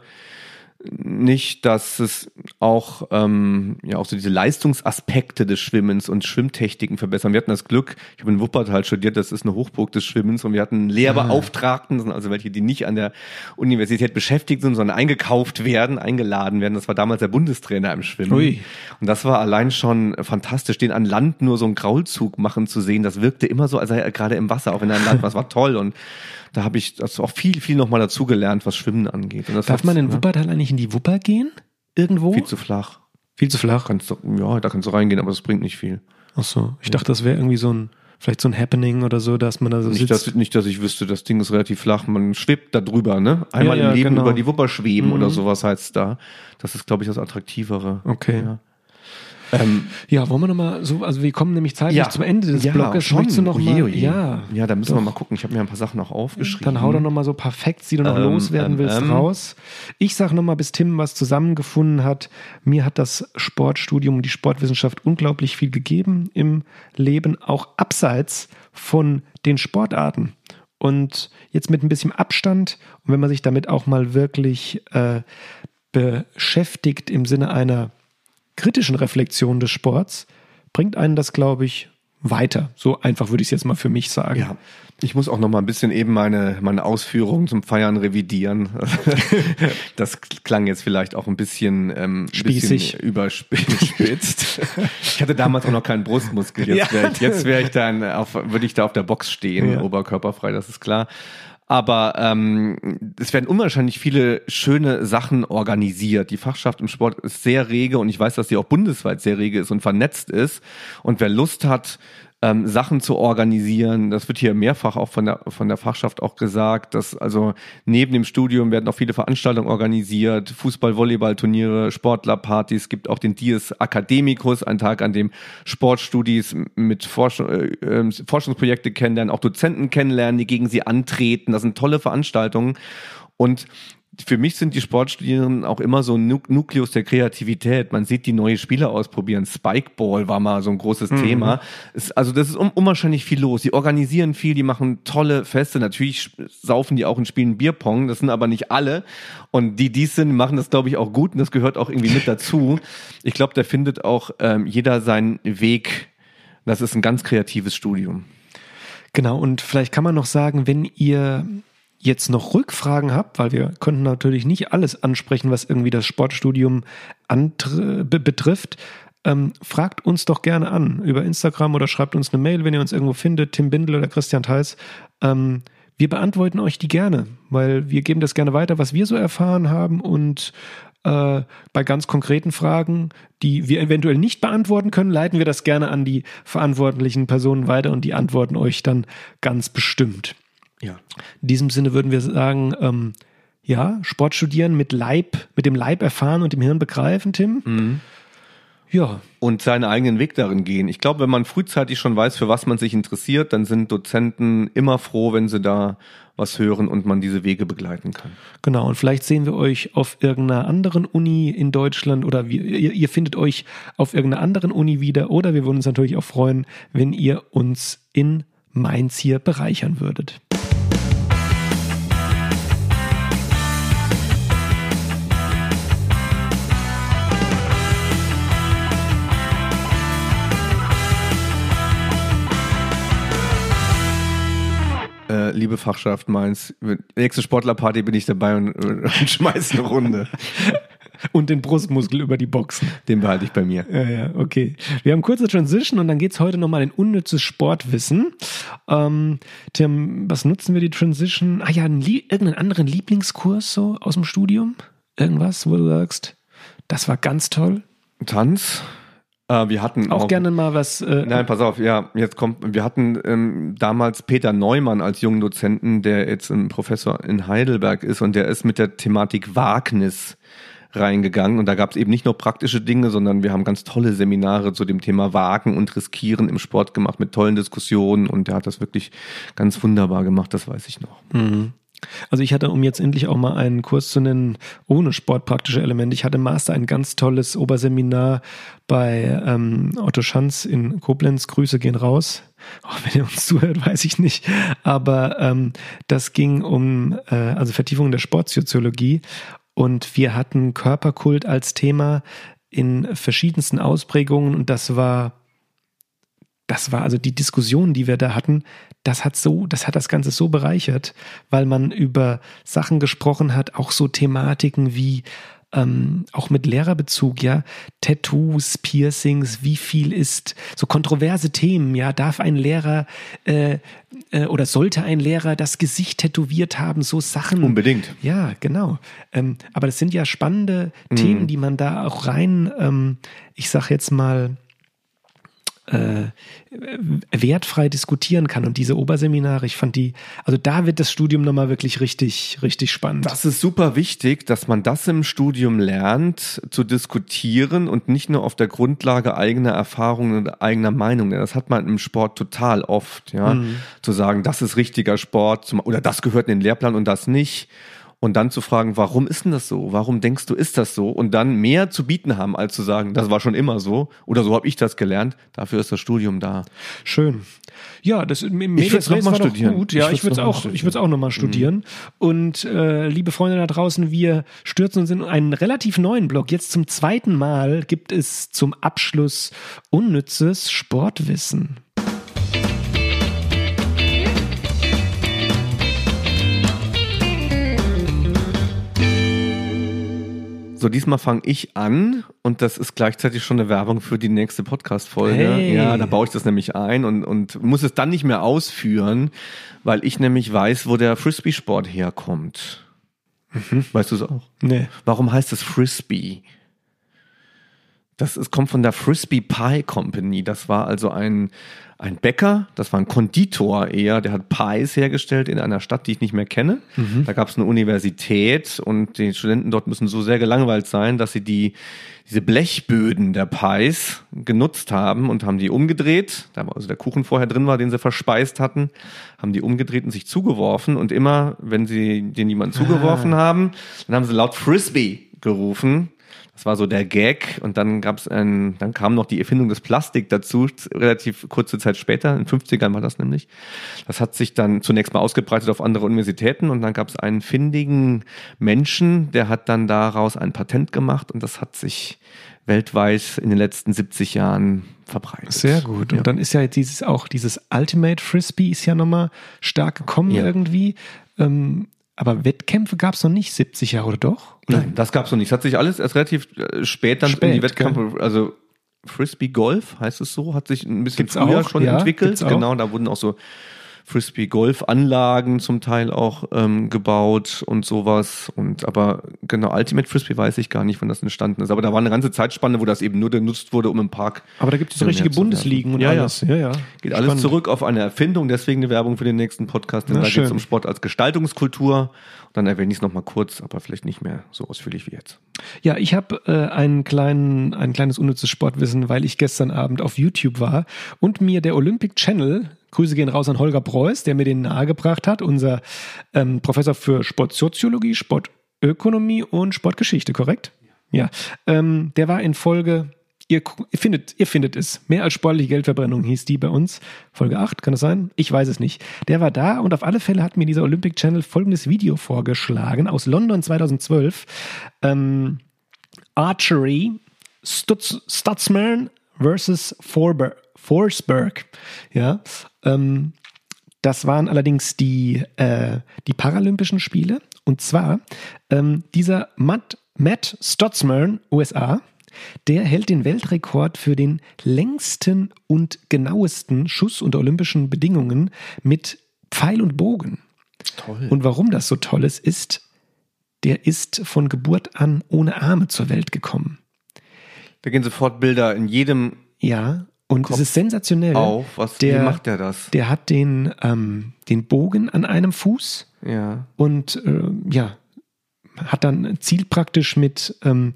nicht, dass es auch, ähm, ja, auch so diese Leistungsaspekte des Schwimmens und Schwimmtechniken verbessern. Wir hatten das Glück, ich habe in Wuppertal studiert, das ist eine Hochburg des Schwimmens und wir hatten Lehrbeauftragten, das sind also welche, die nicht an der Universität beschäftigt sind, sondern eingekauft werden, eingeladen werden. Das war damals der Bundestrainer im Schwimmen. Ui. Und das war allein schon fantastisch, den an Land nur so einen Graulzug machen zu sehen. Das wirkte immer so, als sei er gerade im Wasser, auch wenn er an Land war. Das war toll und da habe ich also auch viel, viel nochmal dazugelernt, was Schwimmen angeht. Darf man in ja. Wuppertal eigentlich in die Wupper gehen? Irgendwo? Viel zu flach. Viel zu flach? Kannst du, ja, da kannst du reingehen, aber das bringt nicht viel. Ach so. Ich ja. dachte, das wäre irgendwie so ein, vielleicht so ein Happening oder so, dass man da so nicht, sitzt. Dass, nicht, dass ich wüsste, das Ding ist relativ flach. Man schwebt da drüber, ne? Einmal ja, im Leben genau. über die Wupper schweben mhm. oder sowas heißt da. Das ist, glaube ich, das Attraktivere. Okay. Ja. Ähm, ja, wollen wir nochmal so, also wir kommen nämlich zeitlich ja, zum Ende des ja, Blogs. Schon. Möchtest du noch oje, mal, oje. Ja, ja, da müssen doch. wir mal gucken. Ich habe mir ein paar Sachen noch aufgeschrieben. Dann hau doch nochmal so perfekt, die du noch ähm, loswerden ähm, willst, ähm, raus. Ich sag nochmal, bis Tim was zusammengefunden hat. Mir hat das Sportstudium und die Sportwissenschaft unglaublich viel gegeben im Leben, auch abseits von den Sportarten. Und jetzt mit ein bisschen Abstand und wenn man sich damit auch mal wirklich äh, beschäftigt im Sinne einer kritischen Reflexion des Sports bringt einen das, glaube ich, weiter. So einfach würde ich es jetzt mal für mich sagen. Ja. Ich muss auch noch mal ein bisschen eben meine, meine Ausführungen zum Feiern revidieren. das klang jetzt vielleicht auch ein bisschen, ähm, Spießig. bisschen überspitzt. ich hatte damals auch noch keinen Brustmuskel. Jetzt wäre ich, wär ich dann auf, würde ich da auf der Box stehen, ja. oberkörperfrei, das ist klar. Aber ähm, es werden unwahrscheinlich viele schöne Sachen organisiert. Die Fachschaft im Sport ist sehr rege und ich weiß, dass sie auch bundesweit sehr rege ist und vernetzt ist. Und wer Lust hat, ähm, Sachen zu organisieren. Das wird hier mehrfach auch von der, von der Fachschaft auch gesagt, dass also neben dem Studium werden auch viele Veranstaltungen organisiert, Fußball, Volleyball, Turniere, Sportlerpartys, gibt auch den Dies Academicus, ein Tag, an dem Sportstudis mit Forschung, äh, ähm, Forschungsprojekte kennenlernen, auch Dozenten kennenlernen, die gegen sie antreten. Das sind tolle Veranstaltungen. Und für mich sind die Sportstudierenden auch immer so ein Nukleus der Kreativität. Man sieht die neue Spieler ausprobieren. Spikeball war mal so ein großes mhm. Thema. Es, also das ist um, unwahrscheinlich viel los. Die organisieren viel, die machen tolle Feste. Natürlich saufen die auch und spielen Bierpong. Das sind aber nicht alle. Und die, die sind, machen das, glaube ich, auch gut. Und das gehört auch irgendwie mit dazu. Ich glaube, da findet auch ähm, jeder seinen Weg. Das ist ein ganz kreatives Studium. Genau, und vielleicht kann man noch sagen, wenn ihr jetzt noch Rückfragen habt, weil wir könnten natürlich nicht alles ansprechen, was irgendwie das Sportstudium betrifft, ähm, fragt uns doch gerne an über Instagram oder schreibt uns eine Mail, wenn ihr uns irgendwo findet, Tim Bindel oder Christian Theis. Ähm, wir beantworten euch die gerne, weil wir geben das gerne weiter, was wir so erfahren haben und äh, bei ganz konkreten Fragen, die wir eventuell nicht beantworten können, leiten wir das gerne an die verantwortlichen Personen weiter und die antworten euch dann ganz bestimmt. Ja. In diesem Sinne würden wir sagen, ähm, ja, Sport studieren mit Leib, mit dem Leib erfahren und dem Hirn begreifen, Tim. Mhm. Ja. Und seinen eigenen Weg darin gehen. Ich glaube, wenn man frühzeitig schon weiß, für was man sich interessiert, dann sind Dozenten immer froh, wenn sie da was hören und man diese Wege begleiten kann. Genau, und vielleicht sehen wir euch auf irgendeiner anderen Uni in Deutschland oder wir, ihr, ihr findet euch auf irgendeiner anderen Uni wieder oder wir würden uns natürlich auch freuen, wenn ihr uns in Mainz hier bereichern würdet. Äh, liebe Fachschaft Mainz, nächste Sportlerparty bin ich dabei und, und schmeiß eine Runde. und den Brustmuskel über die Boxen. Den behalte ich bei mir. Ja, ja, okay. Wir haben kurze Transition und dann geht es heute nochmal in unnützes Sportwissen. Ähm, Tim, was nutzen wir die Transition? Ah ja, einen, irgendeinen anderen Lieblingskurs so aus dem Studium? Irgendwas, wo du sagst, das war ganz toll? Tanz. Äh, wir hatten auch, auch, gerne mal was. Äh, nein, pass auf, ja, jetzt kommt. Wir hatten ähm, damals Peter Neumann als jungen Dozenten, der jetzt ein Professor in Heidelberg ist und der ist mit der Thematik Wagnis reingegangen und da gab es eben nicht nur praktische Dinge, sondern wir haben ganz tolle Seminare zu dem Thema Wagen und Riskieren im Sport gemacht mit tollen Diskussionen und der hat das wirklich ganz wunderbar gemacht, das weiß ich noch. Mhm. Also ich hatte, um jetzt endlich auch mal einen Kurs zu nennen, ohne sportpraktische Elemente, ich hatte im Master ein ganz tolles Oberseminar bei ähm, Otto Schanz in Koblenz. Grüße gehen raus. Oh, wenn ihr uns zuhört, weiß ich nicht. Aber ähm, das ging um äh, also Vertiefung der Sportsoziologie und wir hatten Körperkult als Thema in verschiedensten Ausprägungen und das war das war also die Diskussion, die wir da hatten, das hat so, das hat das Ganze so bereichert, weil man über Sachen gesprochen hat, auch so Thematiken wie ähm, auch mit Lehrerbezug, ja, Tattoos, Piercings, wie viel ist so kontroverse Themen, ja, darf ein Lehrer äh, äh, oder sollte ein Lehrer das Gesicht tätowiert haben, so Sachen. Unbedingt. Ja, genau. Ähm, aber das sind ja spannende mhm. Themen, die man da auch rein, ähm, ich sag jetzt mal, wertfrei diskutieren kann. Und diese Oberseminare, ich fand die, also da wird das Studium nochmal wirklich richtig, richtig spannend. Das ist super wichtig, dass man das im Studium lernt, zu diskutieren und nicht nur auf der Grundlage eigener Erfahrungen und eigener Meinung. Denn das hat man im Sport total oft, ja. Mhm. Zu sagen, das ist richtiger Sport oder das gehört in den Lehrplan und das nicht und dann zu fragen, warum ist denn das so? Warum denkst du, ist das so? Und dann mehr zu bieten haben, als zu sagen, das war schon immer so oder so habe ich das gelernt. Dafür ist das Studium da. Schön. Ja, das ich würde es nochmal studieren. Gut. Ja, ich würde es auch, ich würde es auch nochmal studieren. Mhm. Und äh, liebe Freunde da draußen, wir stürzen uns in einen relativ neuen Blog. Jetzt zum zweiten Mal gibt es zum Abschluss unnützes Sportwissen. So, diesmal fange ich an und das ist gleichzeitig schon eine Werbung für die nächste Podcast-Folge. Hey. Ja, da baue ich das nämlich ein und, und muss es dann nicht mehr ausführen, weil ich nämlich weiß, wo der Frisbee-Sport herkommt. Mhm. Weißt du es auch? Nee. Warum heißt es Frisbee? Das ist, kommt von der Frisbee Pie Company. Das war also ein, ein Bäcker, das war ein Konditor eher, der hat Pies hergestellt in einer Stadt, die ich nicht mehr kenne. Mhm. Da gab es eine Universität und die Studenten dort müssen so sehr gelangweilt sein, dass sie die, diese Blechböden der Pies genutzt haben und haben die umgedreht, da war also der Kuchen vorher drin war, den sie verspeist hatten, haben die umgedreht und sich zugeworfen und immer, wenn sie den jemand zugeworfen ah. haben, dann haben sie laut Frisbee gerufen das war so der Gag. Und dann gab es ein, dann kam noch die Erfindung des Plastik dazu, relativ kurze Zeit später, in den 50ern war das nämlich. Das hat sich dann zunächst mal ausgebreitet auf andere Universitäten und dann gab es einen findigen Menschen, der hat dann daraus ein Patent gemacht und das hat sich weltweit in den letzten 70 Jahren verbreitet. Sehr gut. Und Ja. dann ist ja jetzt dieses auch dieses Ultimate Frisbee ist ja nochmal stark gekommen Ja. irgendwie. Ähm, aber Wettkämpfe gab es noch nicht 70 Jahre, oder doch? Nein, das gab's noch nicht. Es hat sich alles erst relativ äh, spät dann in Spät, die Wettkämpfe, also Frisbee Golf heißt es so, hat sich ein bisschen Gibt's früher auch, schon ja, entwickelt. Genau, da wurden auch so Frisbee Golf Anlagen zum Teil auch ähm, gebaut und sowas. Und aber genau Ultimate Frisbee weiß ich gar nicht, wann das entstanden ist. Aber da war eine ganze Zeitspanne, wo das eben nur genutzt wurde, um im Park. Aber da gibt es und richtige. Bundesligen und ja, alles. Ja, ja. Ja. Geht alles Spannend. zurück auf eine Erfindung, deswegen eine Werbung für den nächsten Podcast, denn Na, da geht es um Sport als Gestaltungskultur. Dann erwähne ich es nochmal kurz, aber vielleicht nicht mehr so ausführlich wie jetzt. Ja, ich habe äh, einen kleinen, ein kleines unnützes Sportwissen, weil ich gestern Abend auf YouTube war und mir der Olympic Channel, Grüße gehen raus an Holger Preuß, der mir den nahegebracht hat, unser ähm, Professor für Sportsoziologie, Sportökonomie und Sportgeschichte, korrekt? Ja. Ähm, der war in Folge, ihr, ihr, findet, ihr findet es, mehr als sportliche Geldverbrennung hieß die bei uns. Folge 8, kann das sein? Ich weiß es nicht. Der war da und auf alle Fälle hat mir dieser Olympic Channel folgendes Video vorgeschlagen aus London 2012. Ähm, Archery, Stutz, Stutzman versus Forber, Forsberg. Ja, ähm, das waren allerdings die, äh, die Paralympischen Spiele. Und zwar ähm, dieser Matt, Matt Stutzman, USA, der hält den Weltrekord für den längsten und genauesten Schuss unter olympischen Bedingungen mit Pfeil und Bogen. Toll. Und warum das so toll ist, ist, der ist von Geburt an ohne Arme zur Welt gekommen. da gehen sofort Bilder in jedem Ja, und es ist sensationell. auf. Was, der, wie macht der das? Der hat den, ähm, den Bogen an einem Fuß Ja. und äh, ja, hat dann zielt praktisch mit ähm,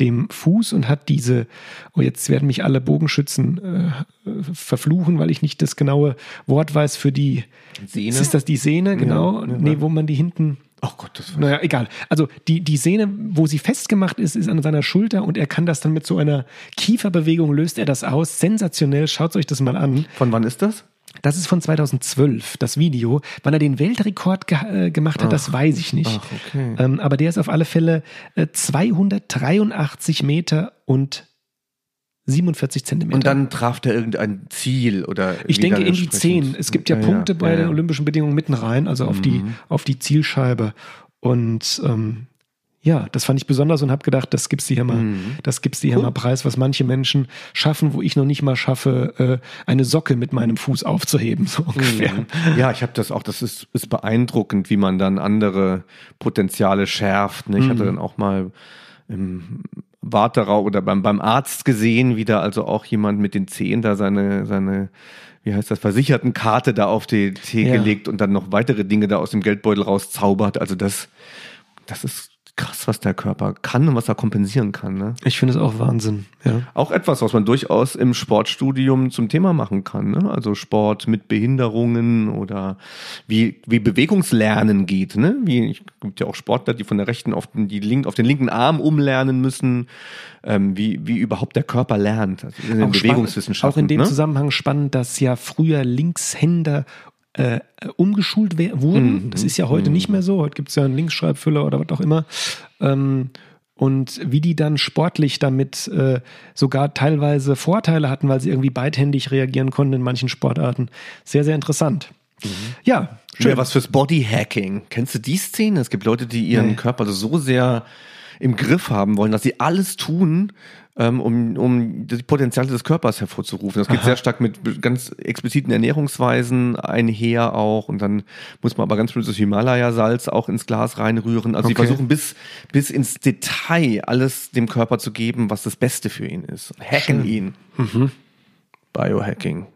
dem Fuß und hat diese, oh jetzt werden mich alle Bogenschützen äh, verfluchen, weil ich nicht das genaue Wort weiß für die, Sehne? ist das die Sehne, genau, ja. nee, wo man die hinten, Oh Gott, das war naja, egal. Also die, die Sehne, wo sie festgemacht ist, ist an seiner Schulter und er kann das dann mit so einer Kieferbewegung löst er das aus. Sensationell, schaut euch das mal an. Von wann ist das? Das ist von 2012, das Video. Wann er den Weltrekord ge äh, gemacht hat, das weiß ich nicht. ach, okay. ähm, aber der ist auf alle Fälle äh, 283 Meter und 47 Zentimeter. Und dann traf der irgendein Ziel oder ich denke in die entsprechend- 10. Es gibt ja, Punkte bei ja, den ja. olympischen Bedingungen mitten rein, also auf, die, auf die Zielscheibe. Und ähm, ja, das fand ich besonders und habe gedacht, das gibst du hier mal, das gibst du hier mal preis, was manche Menschen schaffen, wo ich noch nicht mal schaffe, äh, eine Socke mit meinem Fuß aufzuheben, so ungefähr. Ja, ich habe das auch, das ist, ist beeindruckend, wie man dann andere Potenziale schärft. Ne? Ich Mhm. hatte dann auch mal im Warteraum oder beim, beim Arzt gesehen, wie da also auch jemand mit den Zehen da seine, seine, wie heißt das, Versichertenkarte da auf die Theke Ja. legt und dann noch weitere Dinge da aus dem Geldbeutel rauszaubert. Also das, das ist krass, was der Körper kann und was er kompensieren kann. Ne? Ich finde es auch Wahnsinn. Ja. Auch etwas, was man durchaus im Sportstudium zum Thema machen kann. Ne? Also Sport mit Behinderungen oder wie, wie Bewegungslernen geht. Ne? Wie, es gibt ja auch Sportler, die von der rechten auf den, die link, auf den linken Arm umlernen müssen. Ähm, wie, wie überhaupt der Körper lernt. Also in Auch Bewegungswissenschaften. Auch in dem ne? Zusammenhang spannend, dass ja früher Linkshänder äh, umgeschult wurden. Mhm. Das ist ja heute nicht mehr so. Heute gibt es ja einen Linksschreibfüller oder was auch immer. Ähm, und wie die dann sportlich damit äh, sogar teilweise Vorteile hatten, weil sie irgendwie beidhändig reagieren konnten in manchen Sportarten. Sehr, sehr interessant. Ja, schön. Wäre was fürs Bodyhacking. Kennst du die Szene? Es gibt Leute, die ihren Nee. Körper so sehr im Griff haben wollen, dass sie alles tun, ähm, um, um die Potenziale des Körpers hervorzurufen. Das geht sehr stark mit ganz expliziten Ernährungsweisen einher auch. Und dann muss man aber ganz böses Himalaya-Salz auch ins Glas reinrühren. Also sie Okay. versuchen bis, bis ins Detail alles dem Körper zu geben, was das Beste für ihn ist. Hacken ihn. Biohacking.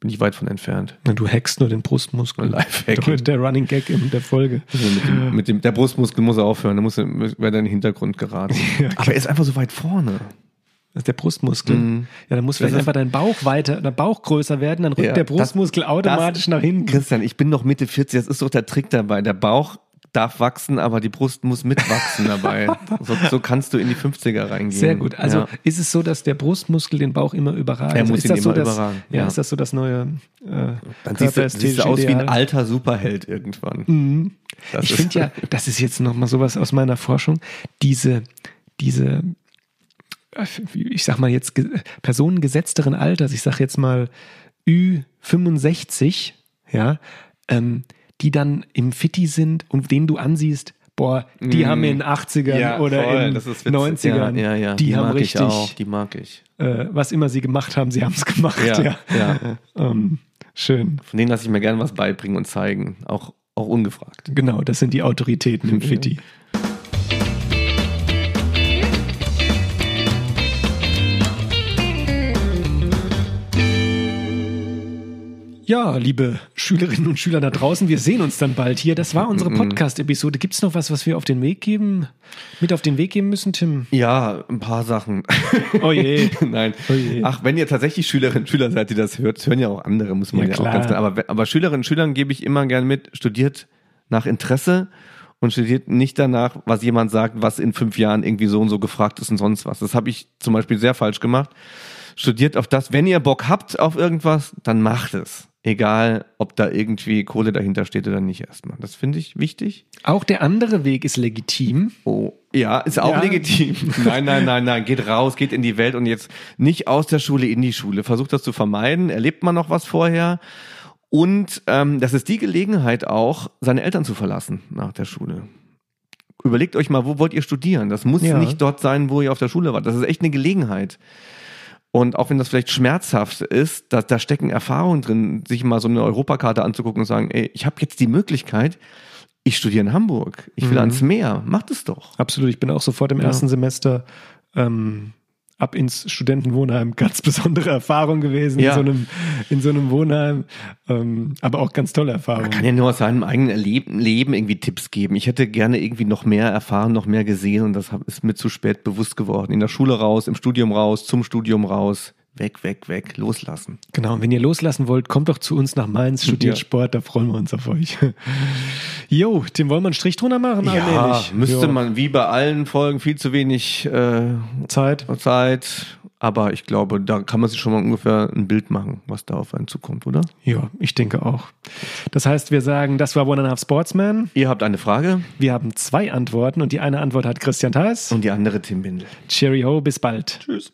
Bin ich weit von entfernt. Na, du hackst nur den Brustmuskel. Lifehacking. Der Running Gag in der Folge. Also mit, dem, mit dem, der Brustmuskel muss er aufhören, da muss er, wird er in den Hintergrund geraten. Aber er ist einfach so weit vorne. Das ist der Brustmuskel. Ja, dann muss vielleicht einfach dein Bauch weiter, der Bauch größer werden, dann rückt Ja, der Brustmuskel das- automatisch das- nach hinten. Christian, ich bin noch Mitte 40, das ist doch der Trick dabei. Der Bauch darf wachsen, aber die Brust muss mitwachsen dabei. so, so kannst du in die 50er reingehen. Sehr gut. Also ja. ist es so, dass der Brustmuskel den Bauch immer überragt? Er also muss ihn das so, immer dass, überragen, Ja, ja. ist das so das neue äh, dann siehst du, siehst du aus wie ein alter Superheld irgendwann. Das Ich ist- finde ja, das ist jetzt noch mal sowas aus meiner Forschung, diese, diese ich sag mal jetzt Personen gesetzteren Alters, ich sag jetzt mal Ü65, ja, ähm, die dann im Fitti sind und denen du ansiehst, boah, die mm. haben in den 80ern ja, oder voll, in den 90ern, ja, ja, die, die haben richtig, auch, die mag ich. Äh, was immer sie gemacht haben, sie haben es gemacht, ja. ähm, schön. Von denen lasse ich mir gerne was beibringen und zeigen, auch, auch ungefragt. Genau, das sind die Autoritäten im Fitti. Ja, liebe Schülerinnen und Schüler da draußen, wir sehen uns dann bald hier. Das war unsere Podcast-Episode. Gibt es noch was, was wir auf den Weg geben, mit auf den Weg geben müssen, Tim? Ja, ein paar Sachen. Oh je. Nein. Oh je. Ach, wenn ihr tatsächlich Schülerinnen und Schüler seid, die das hört, hören ja auch andere, muss man ja, ja auch ganz klar. Aber, aber Schülerinnen und Schülern gebe ich immer gern mit, studiert nach Interesse und studiert nicht danach, was jemand sagt, was in fünf Jahren irgendwie so und so gefragt ist und sonst was. Das habe ich zum Beispiel sehr falsch gemacht. Studiert auf das, wenn ihr Bock habt auf irgendwas, dann macht es. Egal, ob da irgendwie Kohle dahinter steht oder nicht erstmal. Das finde ich wichtig. Auch der andere Weg ist legitim. Oh, ja, ist auch ja. legitim. Nein, nein, nein, nein. Geht raus, geht in die Welt und jetzt nicht aus der Schule in die Schule. Versucht das zu vermeiden. Erlebt man noch was vorher? Und ähm, das ist die Gelegenheit auch, seine Eltern zu verlassen nach der Schule. Überlegt euch mal, wo wollt ihr studieren? Das muss ja. nicht dort sein, wo ihr auf der Schule wart. Das ist echt eine Gelegenheit. Und auch wenn das vielleicht schmerzhaft ist, da, da stecken Erfahrungen drin, sich mal so eine Europakarte anzugucken und sagen, ey, ich habe jetzt die Möglichkeit, ich studiere in Hamburg, ich will mhm. ans Meer, macht es doch. Absolut, ich bin auch sofort im ja. ersten Semester ähm, ab ins Studentenwohnheim. Ganz besondere Erfahrung gewesen ja. in, so einem, in so einem Wohnheim. Ähm, aber auch ganz tolle Erfahrung. Man kann ja nur aus seinem eigenen Leben, Leben irgendwie Tipps geben. Ich hätte gerne irgendwie noch mehr erfahren, noch mehr gesehen und das ist mir zu spät bewusst geworden. In der Schule raus, im Studium raus, zum Studium raus. Weg, weg, weg, loslassen. Genau, und wenn ihr loslassen wollt, kommt doch zu uns nach Mainz, studiert ja. Sport, da freuen wir uns auf euch. Jo, dem wollen wir einen Strich drunter machen? Ja, allmählich. müsste jo. man, wie bei allen Folgen, viel zu wenig äh, Zeit. Zeit. Aber ich glaube, da kann man sich schon mal ungefähr ein Bild machen, was da auf einen zukommt, oder? Ja, ich denke auch. Das heißt, wir sagen, das war One and a Half Sportsman. Ihr habt eine Frage. Wir haben zwei Antworten und die eine Antwort hat Christian Theis. Und die andere Tim Bindel. Cherry ho, bis bald. Tschüss.